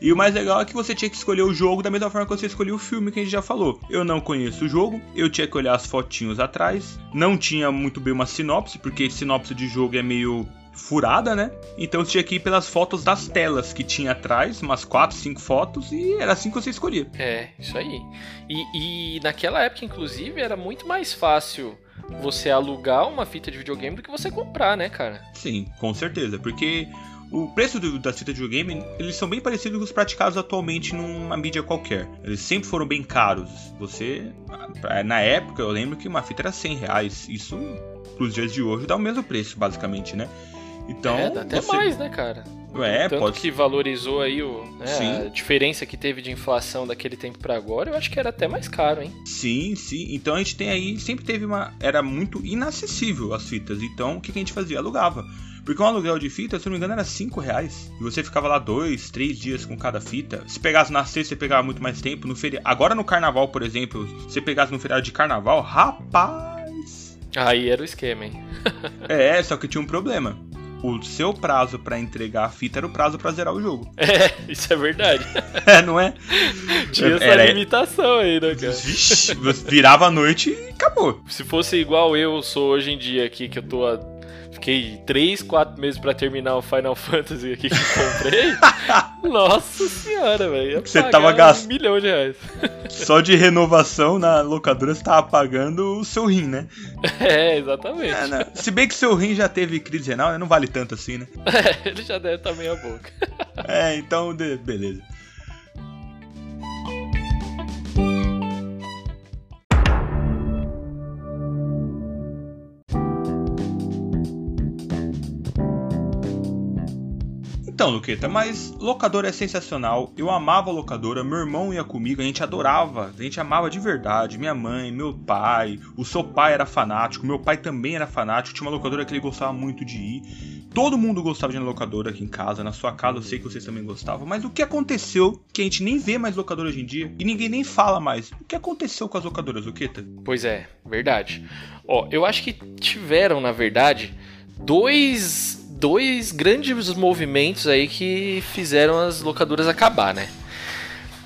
E o mais legal é que você tinha que escolher o jogo da mesma forma que você escolheu o filme que a gente já falou. Eu não conheço o jogo, eu tinha que olhar as fotinhos atrás, não tinha muito bem uma sinopse, porque sinopse de jogo é meio furada, né? Então você tinha que ir pelas fotos das telas que tinha atrás, umas 4, 5 fotos, e era assim que você escolhia. É, isso aí. E, e naquela época, inclusive, era muito mais fácil você alugar uma fita de videogame do que você comprar, né, cara? Sim, com certeza, porque o preço do, das fitas de videogame, eles são bem parecidos com os praticados atualmente numa mídia qualquer. Eles sempre foram bem caros. Você, na época, eu lembro que uma fita era 100 reais. Isso, pros dias de hoje, dá o mesmo preço, basicamente, né? Então, é, dá até você... mais, né, cara? É, Tanto pode... que valorizou aí o, né, a diferença que teve de inflação daquele tempo para agora, eu acho que era até mais caro, hein? Sim, sim. Então a gente tem aí, sempre teve uma. Era muito inacessível as fitas. Então o que, que a gente fazia? Alugava. Porque um aluguel de fita, se não me engano, era 5 reais. E você ficava lá dois, três dias com cada fita. Se pegasse na sexta, você pegava muito mais tempo. No feriado. Agora no carnaval, por exemplo, se você pegasse no feriado de carnaval, rapaz. Aí era o esquema, hein? é, só que tinha um problema o seu prazo para entregar a fita era o prazo para zerar o jogo. É, isso é verdade. é, não é? Tinha essa era... limitação aí, né, cara? Vixe, virava a noite e acabou. Se fosse igual eu sou hoje em dia aqui, que eu tô há Fiquei 3, 4 meses pra terminar o Final Fantasy aqui que comprei. Nossa senhora, velho. Você tava gastando. Um milhão de reais. Só de renovação na locadora você tava pagando o seu rim, né? É, exatamente. É, né? Se bem que seu rim já teve crise renal, né? não vale tanto assim, né? É, ele já deve estar tá meia boca. É, então, beleza. Então, Luqueta, mas locadora é sensacional. Eu amava a locadora, meu irmão ia comigo, a gente adorava, a gente amava de verdade. Minha mãe, meu pai, o seu pai era fanático, meu pai também era fanático. Tinha uma locadora que ele gostava muito de ir. Todo mundo gostava de ir na locadora aqui em casa, na sua casa eu sei que vocês também gostavam. Mas o que aconteceu que a gente nem vê mais locadora hoje em dia e ninguém nem fala mais? O que aconteceu com as locadoras, Luqueta? Pois é, verdade. Ó, eu acho que tiveram, na verdade, dois dois grandes movimentos aí que fizeram as locadoras acabar, né?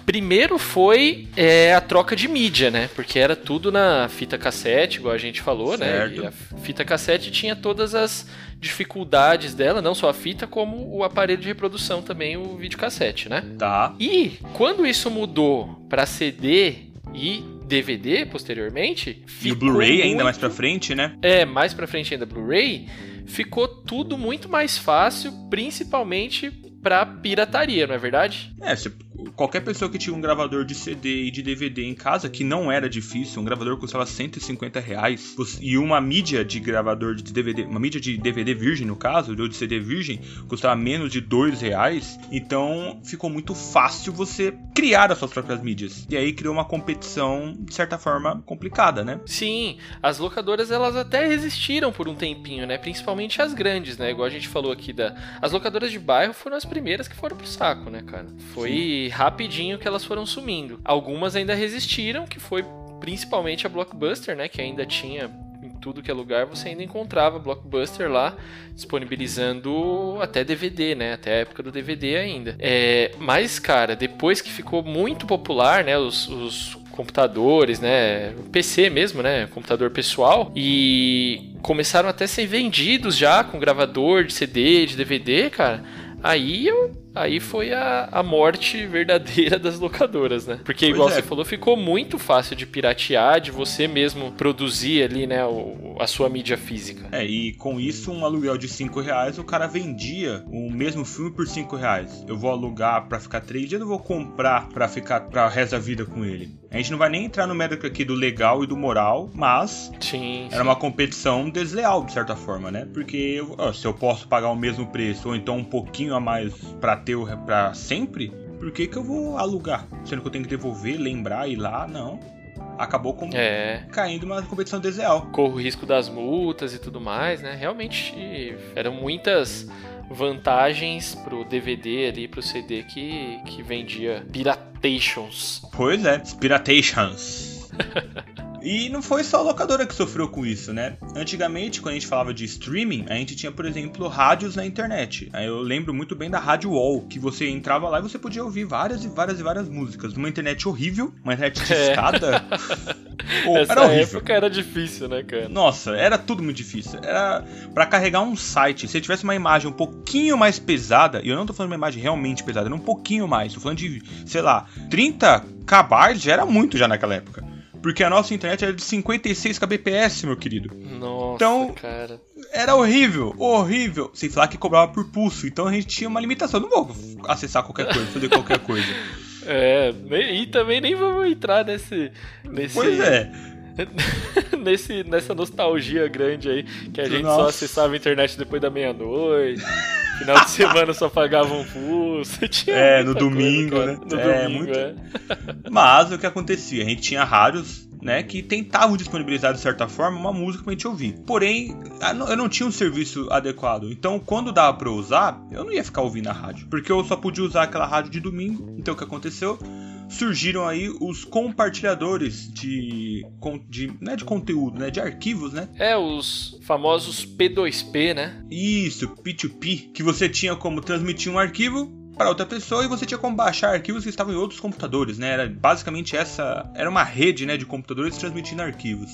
Primeiro foi é, a troca de mídia, né? Porque era tudo na fita cassete, igual a gente falou, certo. né? E a fita cassete tinha todas as dificuldades dela, não só a fita, como o aparelho de reprodução também, o videocassete, né? Tá. E quando isso mudou para CD e DVD posteriormente, e o Blu-ray muito... ainda mais para frente, né? É, mais para frente ainda Blu-ray ficou tudo muito mais fácil, principalmente para pirataria, não é verdade? É, você qualquer pessoa que tinha um gravador de CD e de DVD em casa, que não era difícil, um gravador custava 150 reais, e uma mídia de gravador de DVD, uma mídia de DVD virgem no caso, ou de CD virgem, custava menos de 2 reais, então ficou muito fácil você criar as suas próprias mídias. E aí criou uma competição, de certa forma, complicada, né? Sim, as locadoras elas até resistiram por um tempinho, né? Principalmente as grandes, né? Igual a gente falou aqui da. As locadoras de bairro foram as primeiras que foram pro saco, né, cara? Foi Sim. Rapidinho que elas foram sumindo. Algumas ainda resistiram, que foi principalmente a Blockbuster, né? Que ainda tinha em tudo que é lugar, você ainda encontrava Blockbuster lá disponibilizando até DVD, né? Até a época do DVD ainda. É, mas, cara, depois que ficou muito popular, né? Os, os computadores, né? PC mesmo, né? Computador pessoal. E começaram até a ser vendidos já com gravador de CD, de DVD, cara. Aí eu aí foi a, a morte verdadeira das locadoras, né? Porque, igual é. você falou, ficou muito fácil de piratear, de você mesmo produzir ali, né, o, a sua mídia física. É, e com isso, um aluguel de 5 reais, o cara vendia o mesmo filme por 5 reais. Eu vou alugar para ficar 3 dias, eu vou comprar para ficar pra resto da vida com ele. A gente não vai nem entrar no mérito aqui do legal e do moral, mas sim, era sim. uma competição desleal, de certa forma, né? Porque ó, se eu posso pagar o mesmo preço, ou então um pouquinho a mais para o para sempre, por que, que eu vou alugar? Sendo que eu tenho que devolver, lembrar, ir lá? Não. Acabou com... é. caindo uma competição desleal. Corro o risco das multas e tudo mais, né? Realmente eram muitas vantagens pro DVD ali, pro CD que, que vendia piratations. Pois é, piratations. E não foi só a locadora que sofreu com isso, né? Antigamente, quando a gente falava de streaming, a gente tinha, por exemplo, rádios na internet. Eu lembro muito bem da Rádio Wall, que você entrava lá e você podia ouvir várias e várias e várias músicas. Numa internet horrível, uma internet é. escada. Pô, Essa era horrível. época era difícil, né, cara? Nossa, era tudo muito difícil. Era para carregar um site, se tivesse uma imagem um pouquinho mais pesada, e eu não tô falando de uma imagem realmente pesada, era um pouquinho mais, tô falando de, sei lá, 30 kb já era muito já naquela época. Porque a nossa internet era de 56 kbps, meu querido. Nossa, então, cara. Era horrível, horrível. Sem falar que cobrava por pulso. Então a gente tinha uma limitação. Não vou acessar qualquer coisa, fazer qualquer coisa. É, e também nem vamos entrar nesse. nesse... Pois é. nesse, nessa nostalgia grande aí, que a gente Nossa. só acessava a internet depois da meia-noite. Final de semana só pagava um pulso. é, no domingo, coisa, né? No é, domingo, muito... é. Mas o que acontecia? A gente tinha rádios né, que tentavam disponibilizar de certa forma uma música pra gente ouvir. Porém, eu não tinha um serviço adequado. Então, quando dava pra usar, eu não ia ficar ouvindo a rádio, porque eu só podia usar aquela rádio de domingo. Então, o que aconteceu? Surgiram aí os compartilhadores de, de, não é de conteúdo, né, de arquivos, né? É, os famosos P2P, né? Isso, P2P, que você tinha como transmitir um arquivo para outra pessoa e você tinha como baixar arquivos que estavam em outros computadores, né? Era basicamente essa, era uma rede, né, de computadores transmitindo arquivos.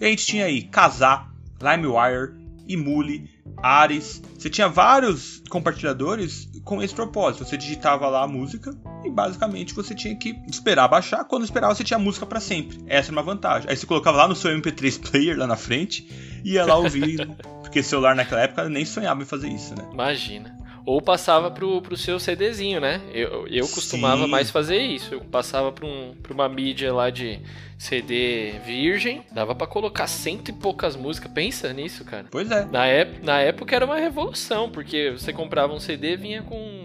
E a gente tinha aí Kazaa, LimeWire, Emule, Ares. Você tinha vários compartilhadores com esse propósito. Você digitava lá a música e basicamente você tinha que esperar baixar. Quando esperava, você tinha a música para sempre. Essa é uma vantagem. Aí você colocava lá no seu MP3 player lá na frente e ia lá ouvir. porque celular naquela época nem sonhava em fazer isso, né? Imagina. Ou passava pro, pro seu CDzinho, né? Eu, eu costumava Sim. mais fazer isso. Eu passava pra, um, pra uma mídia lá de CD virgem. Dava para colocar cento e poucas músicas. Pensa nisso, cara. Pois é. Na, ép na época era uma revolução, porque você comprava um CD vinha com.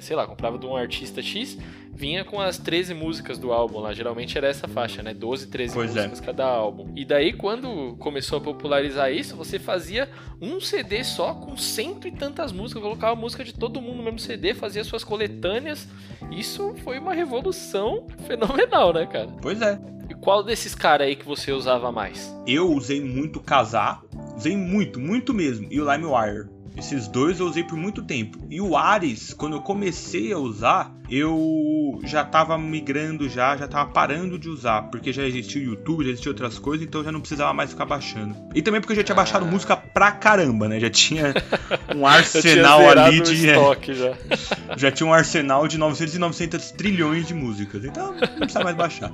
Sei lá, comprava de um artista X, vinha com as 13 músicas do álbum lá. Geralmente era essa faixa, né? 12, 13 pois é. músicas é. cada álbum. E daí, quando começou a popularizar isso, você fazia um CD só com cento e tantas músicas, colocava a música de todo mundo no mesmo CD, fazia suas coletâneas. Isso foi uma revolução fenomenal, né, cara? Pois é. E qual desses caras aí que você usava mais? Eu usei muito Casar, usei muito, muito mesmo, e o LimeWire. Esses dois eu usei por muito tempo. E o Ares, quando eu comecei a usar, eu já tava migrando já, já tava parando de usar, porque já existia o YouTube, já existia outras coisas, então eu já não precisava mais ficar baixando. E também porque eu já tinha ah. baixado música pra caramba, né? Já tinha um arsenal ali de estoque já. já tinha um arsenal de 900 e 900 trilhões de músicas. Então não precisava mais baixar.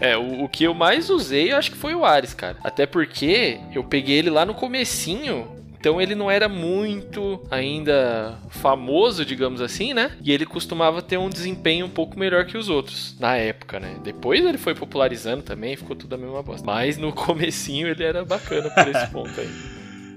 É, o, o, que eu mais usei, eu acho que foi o Ares, cara. Até porque eu peguei ele lá no comecinho então ele não era muito ainda famoso, digamos assim, né? E ele costumava ter um desempenho um pouco melhor que os outros na época, né? Depois ele foi popularizando também, ficou tudo a mesma bosta. Mas no comecinho ele era bacana por esse ponto aí.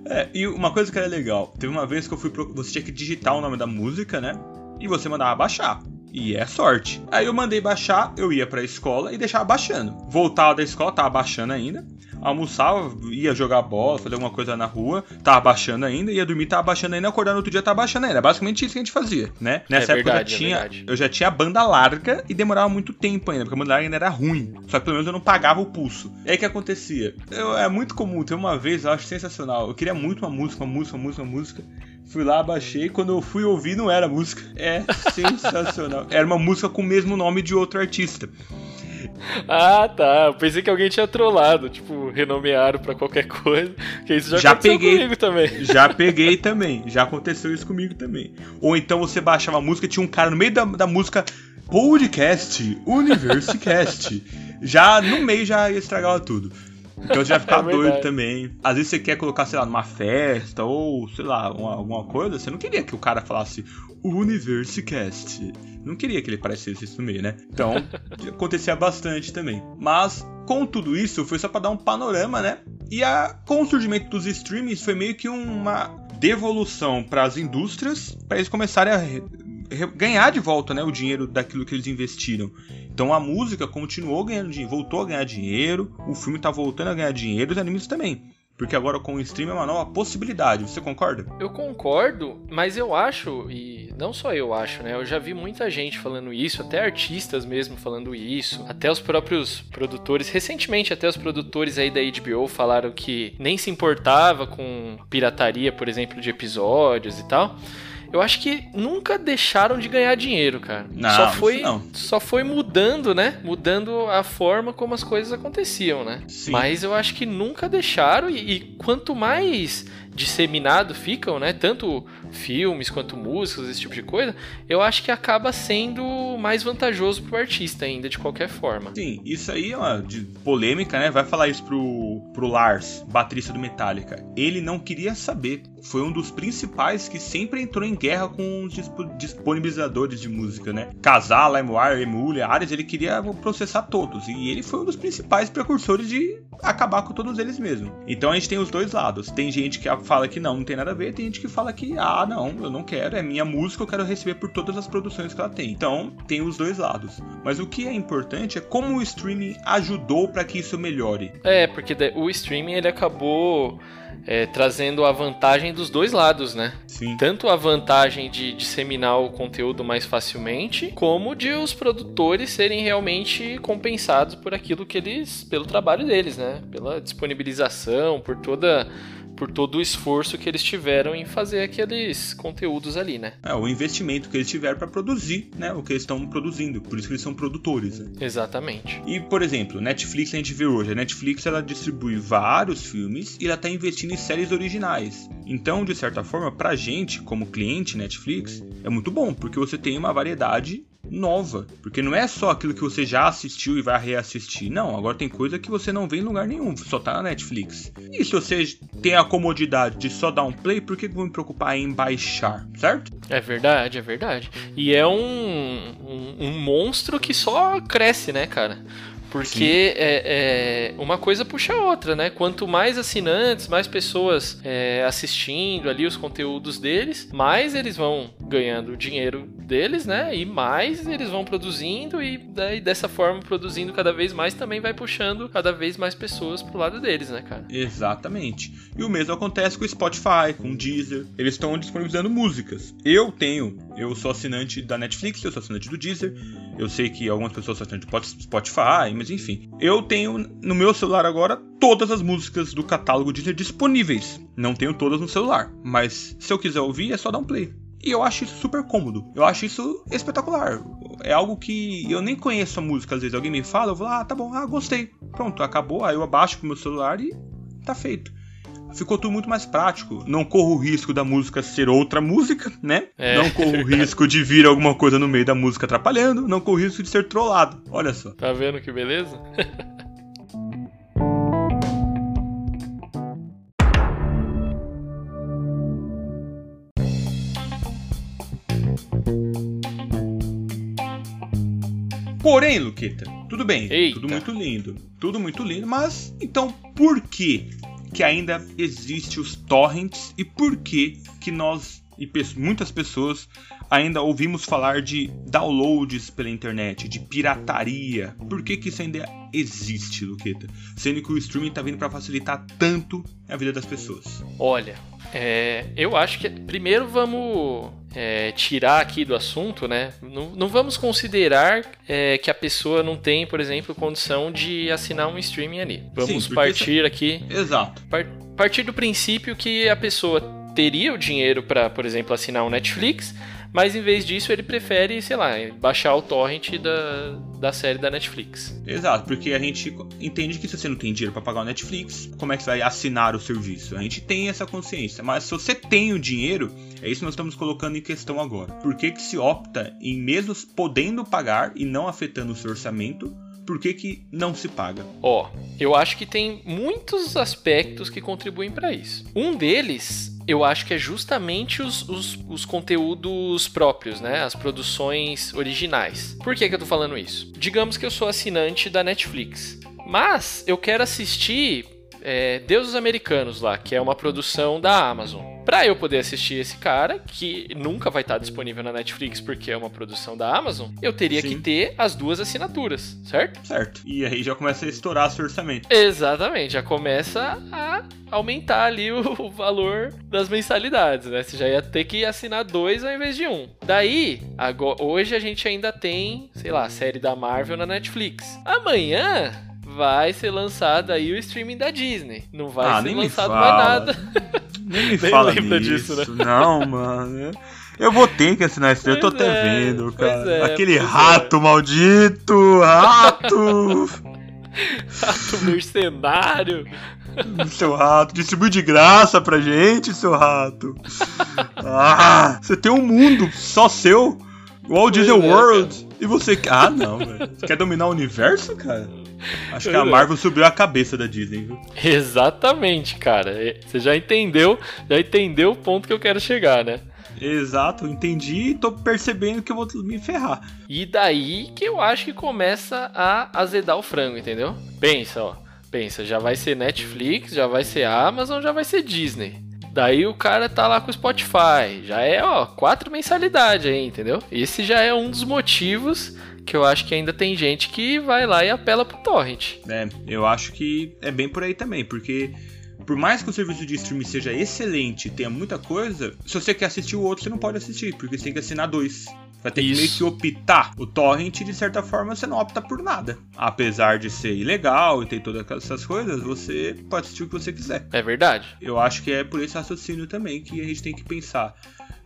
É, e uma coisa que era legal, teve uma vez que eu fui pro... você tinha que digitar o nome da música, né? E você mandava baixar. E é sorte. Aí eu mandei baixar, eu ia pra escola e deixava baixando. Voltava da escola, tava baixando ainda almoçava, ia jogar bola, fazer alguma coisa na rua, tava baixando ainda, ia dormir, tava baixando ainda, acordar no outro dia, tava baixando ainda. Basicamente isso que a gente fazia, né? Nessa é época verdade, eu, já é tinha, é eu já tinha banda larga e demorava muito tempo ainda, porque a banda larga ainda era ruim. Só que pelo menos eu não pagava o pulso. E aí o que acontecia? Eu, é muito comum, tem uma vez, eu acho sensacional. Eu queria muito uma música, uma música, uma música, uma música. Fui lá, baixei, quando eu fui ouvir não era música. É sensacional. Era uma música com o mesmo nome de outro artista. Ah, tá. Eu pensei que alguém tinha trollado, tipo, renomearam pra qualquer coisa. Que isso já, já aconteceu peguei, comigo também. Já peguei também. Já aconteceu isso comigo também. Ou então você baixava a música e tinha um cara no meio da, da música podcast, Universecast. já no meio já estragava tudo. Então você vai ficar é doido também. Às vezes você quer colocar, sei lá, numa festa ou, sei lá, uma, alguma coisa. Você não queria que o cara falasse Universecast. Não queria que ele parecesse isso no meio, né? Então, acontecia bastante também. Mas, com tudo isso, foi só para dar um panorama, né? E a, com o surgimento dos streamings foi meio que uma devolução para as indústrias, para eles começarem a ganhar de volta né, o dinheiro daquilo que eles investiram. Então a música continuou ganhando dinheiro, voltou a ganhar dinheiro, o filme está voltando a ganhar dinheiro, os animes também. Porque agora com o stream é uma nova possibilidade, você concorda? Eu concordo, mas eu acho, e não só eu acho, né? Eu já vi muita gente falando isso, até artistas mesmo falando isso, até os próprios produtores. Recentemente, até os produtores aí da HBO falaram que nem se importava com pirataria, por exemplo, de episódios e tal eu acho que nunca deixaram de ganhar dinheiro, cara. Não, só foi, não. só foi mudando, né? Mudando a forma como as coisas aconteciam, né? Sim. Mas eu acho que nunca deixaram e, e quanto mais disseminado ficam, né? Tanto filmes quanto músicas, esse tipo de coisa, eu acho que acaba sendo mais vantajoso pro artista ainda, de qualquer forma. Sim, isso aí é uma polêmica, né? Vai falar isso pro, pro Lars, baterista do Metallica. Ele não queria saber. Foi um dos principais que sempre entrou em guerra com os disponibilizadores de música, né? Casar, LimeWire, Emule, Ares, ele queria processar todos. E ele foi um dos principais precursores de acabar com todos eles mesmo. Então a gente tem os dois lados. Tem gente que fala que não, não tem nada a ver, tem gente que fala que, ah, não, eu não quero, é minha música, eu quero receber por todas as produções que ela tem. Então, tem os dois lados. Mas o que é importante é como o streaming ajudou para que isso melhore. É, porque o streaming ele acabou é, trazendo a vantagem dos dois lados, né? Sim. Tanto a vantagem de disseminar o conteúdo mais facilmente, como de os produtores serem realmente compensados por aquilo que eles, pelo trabalho deles, né? Pela disponibilização, por toda por todo o esforço que eles tiveram em fazer aqueles conteúdos ali, né? É, o investimento que eles tiveram para produzir, né? O que eles estão produzindo. Por isso que eles são produtores. Né? Exatamente. E, por exemplo, Netflix a gente vê hoje. A Netflix ela distribui vários filmes e ela está investindo em séries originais. Então, de certa forma, pra gente, como cliente Netflix, é muito bom, porque você tem uma variedade nova. Porque não é só aquilo que você já assistiu e vai reassistir. Não, agora tem coisa que você não vê em lugar nenhum, só tá na Netflix. E se você tem a comodidade de só dar um play, por que vou me preocupar em baixar, certo? É verdade, é verdade. E é um, um, um monstro que só cresce, né, cara? Porque é, é, uma coisa puxa a outra, né? Quanto mais assinantes, mais pessoas é, assistindo ali os conteúdos deles, mais eles vão ganhando dinheiro deles, né? E mais eles vão produzindo e daí dessa forma produzindo cada vez mais também vai puxando cada vez mais pessoas pro lado deles, né, cara? Exatamente. E o mesmo acontece com o Spotify, com o Deezer. Eles estão disponibilizando músicas. Eu tenho, eu sou assinante da Netflix, eu sou assinante do Deezer. Eu sei que algumas pessoas são assinantes do Spotify, mas enfim. Eu tenho no meu celular agora todas as músicas do catálogo Deezer disponíveis. Não tenho todas no celular, mas se eu quiser ouvir é só dar um play. E eu acho isso super cômodo. Eu acho isso espetacular. É algo que eu nem conheço a música, às vezes alguém me fala, eu vou lá, ah, tá bom, ah, gostei. Pronto, acabou, aí eu abaixo pro meu celular e tá feito ficou tudo muito mais prático. Não corro o risco da música ser outra música, né? É, não corro o risco de vir alguma coisa no meio da música atrapalhando, não corro o risco de ser trollado. Olha só. Tá vendo que beleza? Porém, Luqueta, tudo bem, Eita. tudo muito lindo, tudo muito lindo, mas então por que que ainda existe os torrents e por que que nós e muitas pessoas ainda ouvimos falar de downloads pela internet, de pirataria. Por que, que isso ainda existe, Luqueta? Sendo que o streaming está vindo para facilitar tanto a vida das pessoas. Olha, é, eu acho que primeiro vamos é, tirar aqui do assunto, né? Não, não vamos considerar é, que a pessoa não tem, por exemplo, condição de assinar um streaming ali. Vamos Sim, partir aqui. Exato. Par, partir do princípio que a pessoa teria o dinheiro para, por exemplo, assinar um Netflix, mas em vez disso ele prefere, sei lá, baixar o torrent da, da série da Netflix. Exato, porque a gente entende que se você não tem dinheiro para pagar o Netflix, como é que você vai assinar o serviço? A gente tem essa consciência, mas se você tem o dinheiro, é isso que nós estamos colocando em questão agora. Por que, que se opta em mesmo podendo pagar e não afetando o seu orçamento, por que, que não se paga? Ó, eu acho que tem muitos aspectos que contribuem para isso. Um deles eu acho que é justamente os, os, os, conteúdos próprios, né? As produções originais. Por que, que eu tô falando isso? Digamos que eu sou assinante da Netflix. Mas eu quero assistir é, Deuses Americanos lá, que é uma produção da Amazon. Para eu poder assistir esse cara, que nunca vai estar disponível na Netflix porque é uma produção da Amazon, eu teria Sim. que ter as duas assinaturas, certo? Certo. E aí já começa a estourar seu orçamento. Exatamente, já começa a aumentar ali o, valor das mensalidades, né? Você já ia ter que assinar dois ao invés de um. Daí, agora, hoje a gente ainda tem, sei lá, a série da Marvel na Netflix. Amanhã vai ser lançado aí o streaming da Disney. Não vai ah, ser lançado mais nada. Nem me fala lembra disso, né? Não, mano. Eu vou ter que assinar isso, eu tô até é, vendo, cara. É, Aquele rato é. maldito, rato. rato mercenário. Seu rato, distribui de graça pra gente, seu rato. Ah, você tem um mundo só seu. Walt Disney é, World. E você. Ah, não, velho. Você quer dominar o universo, cara? Acho que a Marvel subiu a cabeça da Disney, viu? Exatamente, cara. É, você já entendeu, já entendeu o ponto que eu quero chegar, né? Exato, entendi e tô percebendo que eu vou me ferrar. E daí que eu acho que começa a azedar o frango, entendeu? Pensa, ó. Pensa, já vai ser Netflix, já vai ser Amazon, já vai ser Disney. Daí o cara tá lá com o Spotify. Já é, ó, quatro mensalidades aí, entendeu? Esse já é um dos motivos que eu acho que ainda tem gente que vai lá e apela pro torrent. É, eu acho que é bem por aí também, porque por mais que o serviço de streaming seja excelente, tenha muita coisa, se você quer assistir o outro, você não pode assistir, porque você tem que assinar dois. Vai ter que meio Isso. que optar. O torrent, de certa forma, você não opta por nada. Apesar de ser ilegal e ter todas essas coisas, você pode assistir o que você quiser. É verdade. Eu acho que é por esse raciocínio também que a gente tem que pensar.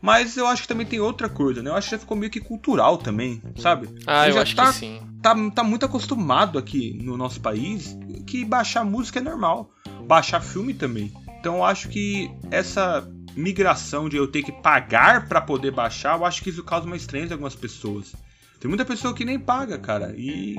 Mas eu acho que também tem outra coisa, né? Eu acho que já ficou meio que cultural também, sabe? Ah, Você eu já acho tá, que sim. Tá, tá muito acostumado aqui no nosso país que baixar música é normal. Baixar filme também. Então eu acho que essa migração de eu ter que pagar pra poder baixar, eu acho que isso causa uma estranheza em algumas pessoas. Tem muita pessoa que nem paga, cara, e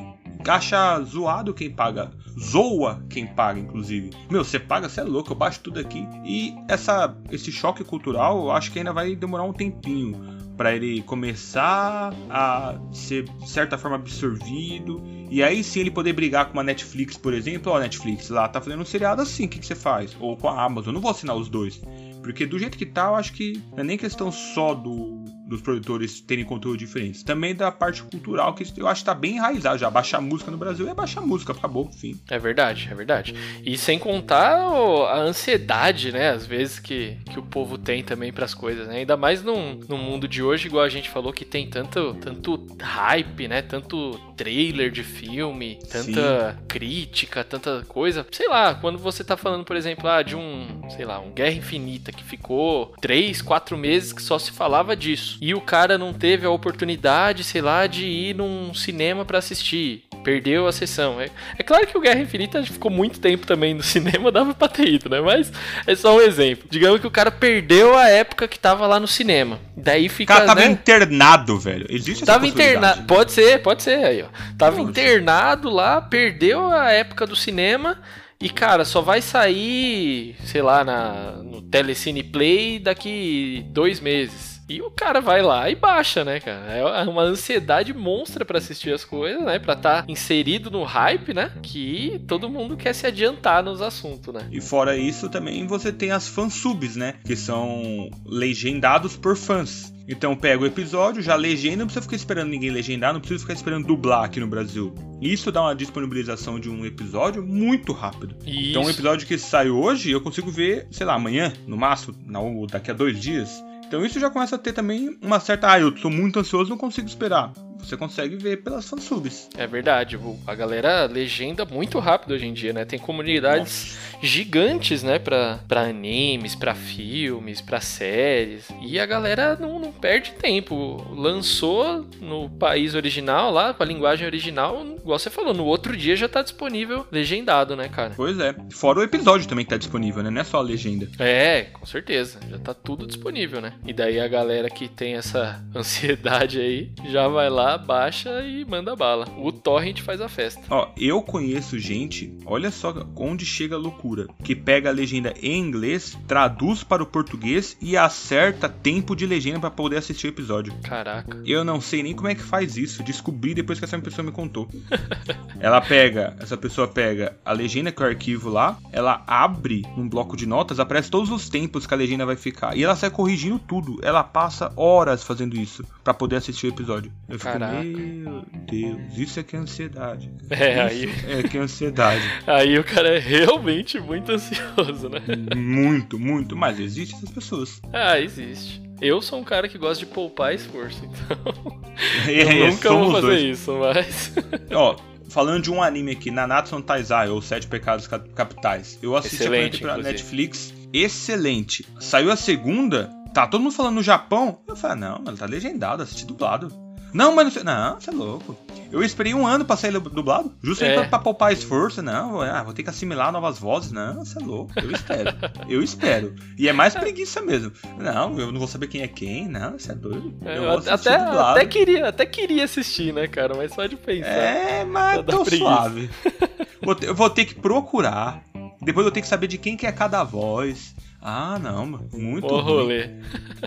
acha zoado quem paga, zoa quem paga, inclusive. Meu, você paga, você é louco, eu baixo tudo aqui. E essa, esse choque cultural, eu acho que ainda vai demorar um tempinho para ele começar a ser de certa forma absorvido e aí sim ele poder brigar com uma Netflix, por exemplo, ó, Netflix lá tá fazendo um seriado assim, o que, que você faz? Ou com a Amazon, eu não vou assinar os dois. Porque do jeito que tá, eu acho que não é nem questão só do, dos produtores terem conteúdo diferentes. Também da parte cultural, que eu acho que tá bem enraizado já. Baixar música no Brasil é baixar música, acabou, fim. É verdade, é verdade. E sem contar a ansiedade, né? Às vezes que, que o povo tem também pras coisas, né? Ainda mais num, num mundo de hoje, igual a gente falou, que tem tanto, tanto hype, né? Tanto trailer de filme, tanta crítica, tanta coisa. Sei lá, quando você tá falando, por exemplo, ah, de um, sei lá, um Guerra Infinita que ficou três, quatro meses que só se falava disso. E o cara não teve a oportunidade, sei lá, de ir num cinema pra assistir. Perdeu a sessão. É, é claro que o Guerra Infinita ficou muito tempo também no cinema, dava pra ter ido, né? Mas é só um exemplo. Digamos que o cara perdeu a época que tava lá no cinema. Daí O fica. cara tava né? internado, velho. Existe essa Tava internado. Pode ser, pode ser aí, ó. Tava Poxa. internado lá, perdeu a época do cinema. E, cara, só vai sair, sei lá, na, no Telecine Play daqui dois meses. E o cara vai lá e baixa, né, cara? É uma ansiedade monstra pra assistir as coisas, né? Pra estar inserido no hype, né? Que todo mundo quer se adiantar nos assuntos, né? E fora isso, também você tem as fansubs, né? Que são legendados por fãs. Então pega o episódio, já legenda, não precisa ficar esperando ninguém legendar, não precisa ficar esperando dublar aqui no Brasil. Isso dá uma disponibilização de um episódio muito rápido. Isso. Então um episódio que sai hoje, eu consigo ver, sei lá, amanhã, no máximo, não, daqui a dois dias. Então isso já começa a ter também uma certa. Ah, eu tô muito ansioso, não consigo esperar. Você consegue ver pelas fansubs. É verdade, a galera legenda muito rápido hoje em dia, né? Tem comunidades gigantes, né? Pra, pra animes, pra filmes, pra séries. E a galera não, não perde tempo. Lançou no país original, lá, com a linguagem original, igual você falou, no outro dia já tá disponível legendado, né, cara? Pois é. Fora o episódio também que tá disponível, né? Não é só a legenda. É, com certeza. Já tá tudo disponível, né? E daí a galera que tem essa ansiedade aí já vai lá, baixa e manda bala. O Torrent faz a festa. Ó, eu conheço gente, olha só onde chega a loucura, que pega a legenda em inglês, traduz para o português e acerta tempo de legenda pra poder assistir o episódio. Caraca. Eu não sei nem como é que faz isso, descobri depois que essa pessoa me contou. ela pega, essa pessoa pega a legenda que é o arquivo lá, ela abre um bloco de notas, aparece todos os tempos que a legenda vai ficar e ela sai corrigindo tudo. Ela passa horas fazendo isso pra poder assistir o episódio. Eu fico, Caraca. meu Deus, isso é que é ansiedade. É, aí, é que é ansiedade. aí o cara é realmente muito ansioso, né? muito, muito. Mas existem essas pessoas. Ah, existe. Eu sou um cara que gosta de poupar esforço, então É, eu nunca vou fazer dois. isso, mas. Ó, falando de um anime aqui, Nanatsu no Taizai, ou Sete Pecados Cap- Capitais. Eu assisti a Excelente, inclusive. Netflix. Excelente. Saiu a segunda, tá todo mundo falando no Japão. Eu falei, ah, não, mas tá legendado, assisti dublado. Não, mas não sei. Não, você é louco. Eu esperei um ano pra sair dublado, justamente É. pra, pra poupar esforço. Não, vou- ah, vou ter que assimilar novas vozes. Não, você é louco. Eu espero. eu espero. E é mais preguiça mesmo. Não, eu não vou saber quem é quem. Não, você é doido. É, Eu até, até, queria, até queria assistir, né, cara? Mas só de pensar. É, mas tô preguiça. suave. Vou ter- eu vou ter que procurar. Depois eu tenho que saber de quem que é cada voz. Ah, não. Muito ruim. rolê.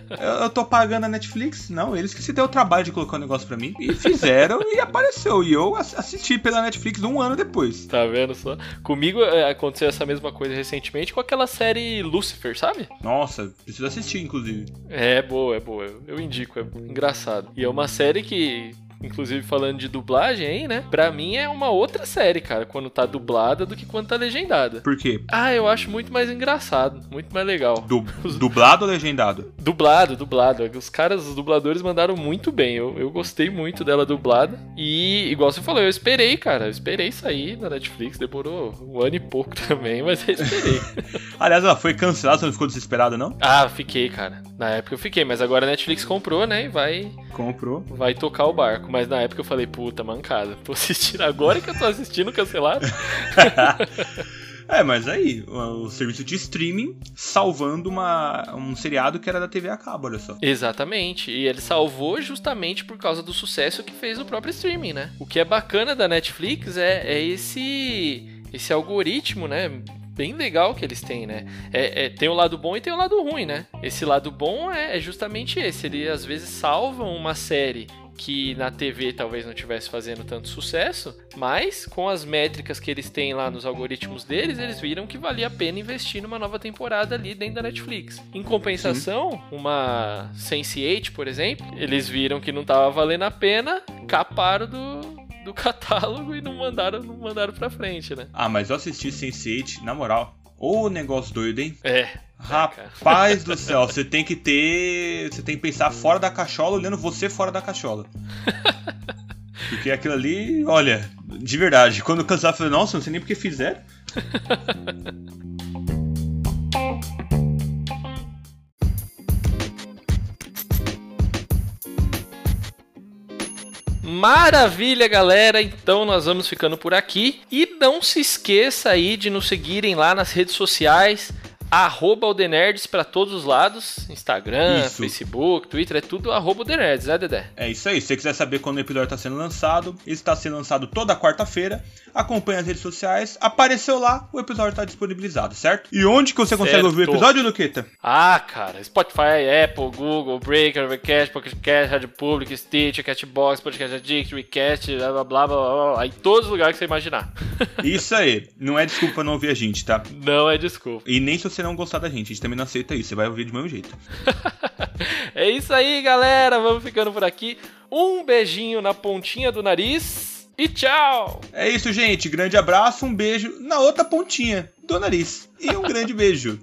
Eu, eu tô pagando a Netflix? Não, eles que se deu o trabalho de colocar o negócio pra mim. E fizeram e apareceu. E eu ass- assisti pela Netflix um ano depois. Tá vendo só? Comigo é, aconteceu essa mesma coisa recentemente com aquela série Lucifer, sabe? Nossa, preciso assistir, inclusive. É boa, é boa. Eu indico, é engraçado. E é uma série que inclusive falando de dublagem aí, né? Pra mim é uma outra série, cara, quando tá dublada do que quando tá legendada. Por quê? Ah, eu acho muito mais engraçado, muito mais legal. Du dublado ou legendado? Dublado, dublado. Os caras, os dubladores mandaram muito bem. Eu, eu gostei muito dela dublada. E, igual você falou, eu esperei, cara. Eu esperei sair na Netflix. Demorou um ano e pouco também, mas eu esperei. Aliás, ela foi cancelada, você não ficou desesperado, não? ah, fiquei, cara. Na época eu fiquei, mas agora a Netflix comprou, né? E vai, Comprou. vai tocar o barco. Mas na época eu falei, puta, mancada. Tô assistindo agora que eu tô assistindo cancelado. É, mas aí, o, o serviço de streaming salvando uma, um seriado que era da TV a cabo, olha só. Exatamente. E ele salvou justamente por causa do sucesso que fez o próprio streaming, né? O que é bacana da Netflix é, é esse, esse algoritmo, né? Bem legal que eles têm, né? É, é- tem o lado bom e tem o lado ruim, né? Esse lado bom é, é justamente esse. Ele às vezes salva uma série que na TV talvez não estivesse fazendo tanto sucesso, mas com as métricas que eles têm lá nos algoritmos deles, eles viram que valia a pena investir numa nova temporada ali dentro da Netflix. Em compensação, uma Sense8, por exemplo, eles viram que não tava valendo a pena, caparam do, do catálogo e não mandaram, não mandaram pra frente, né? Ah, mas eu assisti Sense8, na moral. Ô negócio doido, hein? É. Rapaz do céu, você tem que ter. Você tem que pensar fora da cachola, olhando você fora da cachola. Porque aquilo ali, olha, de verdade, quando eu cansava, eu falei, nossa, não sei nem porque fizeram. Maravilha, galera! Então nós vamos ficando por aqui. E não se esqueça aí de nos seguirem lá nas redes sociais. Arroba Aldenerds para todos os lados. Instagram, Isso. Facebook, Twitter, é tudo arroba Aldenerds, né, Dedé? É isso aí. Se você quiser saber quando o episódio está sendo lançado, ele está sendo lançado toda quarta-feira. Acompanhe as redes sociais. Apareceu lá, o episódio está disponibilizado, certo? E onde que você consegue Certo. ouvir o episódio, Luqueta? Ah, cara, Spotify, Apple, Google, Breaker, Overcast, Pocket Cast, Rádio Public, Stitch, Catbox, Podcast Addict, Recast, blá blá blá blá blá, blá, em todos os lugares que você imaginar. Isso aí. Não é desculpa não ouvir a gente, tá? Não é desculpa. E nem se você não gostar da gente, a gente também não aceita isso. Você vai ouvir do mesmo jeito. É isso aí, galera. Vamos ficando por aqui. Um beijinho na pontinha do nariz e tchau! É isso, gente. Grande abraço, um beijo na outra pontinha do nariz. E um grande beijo.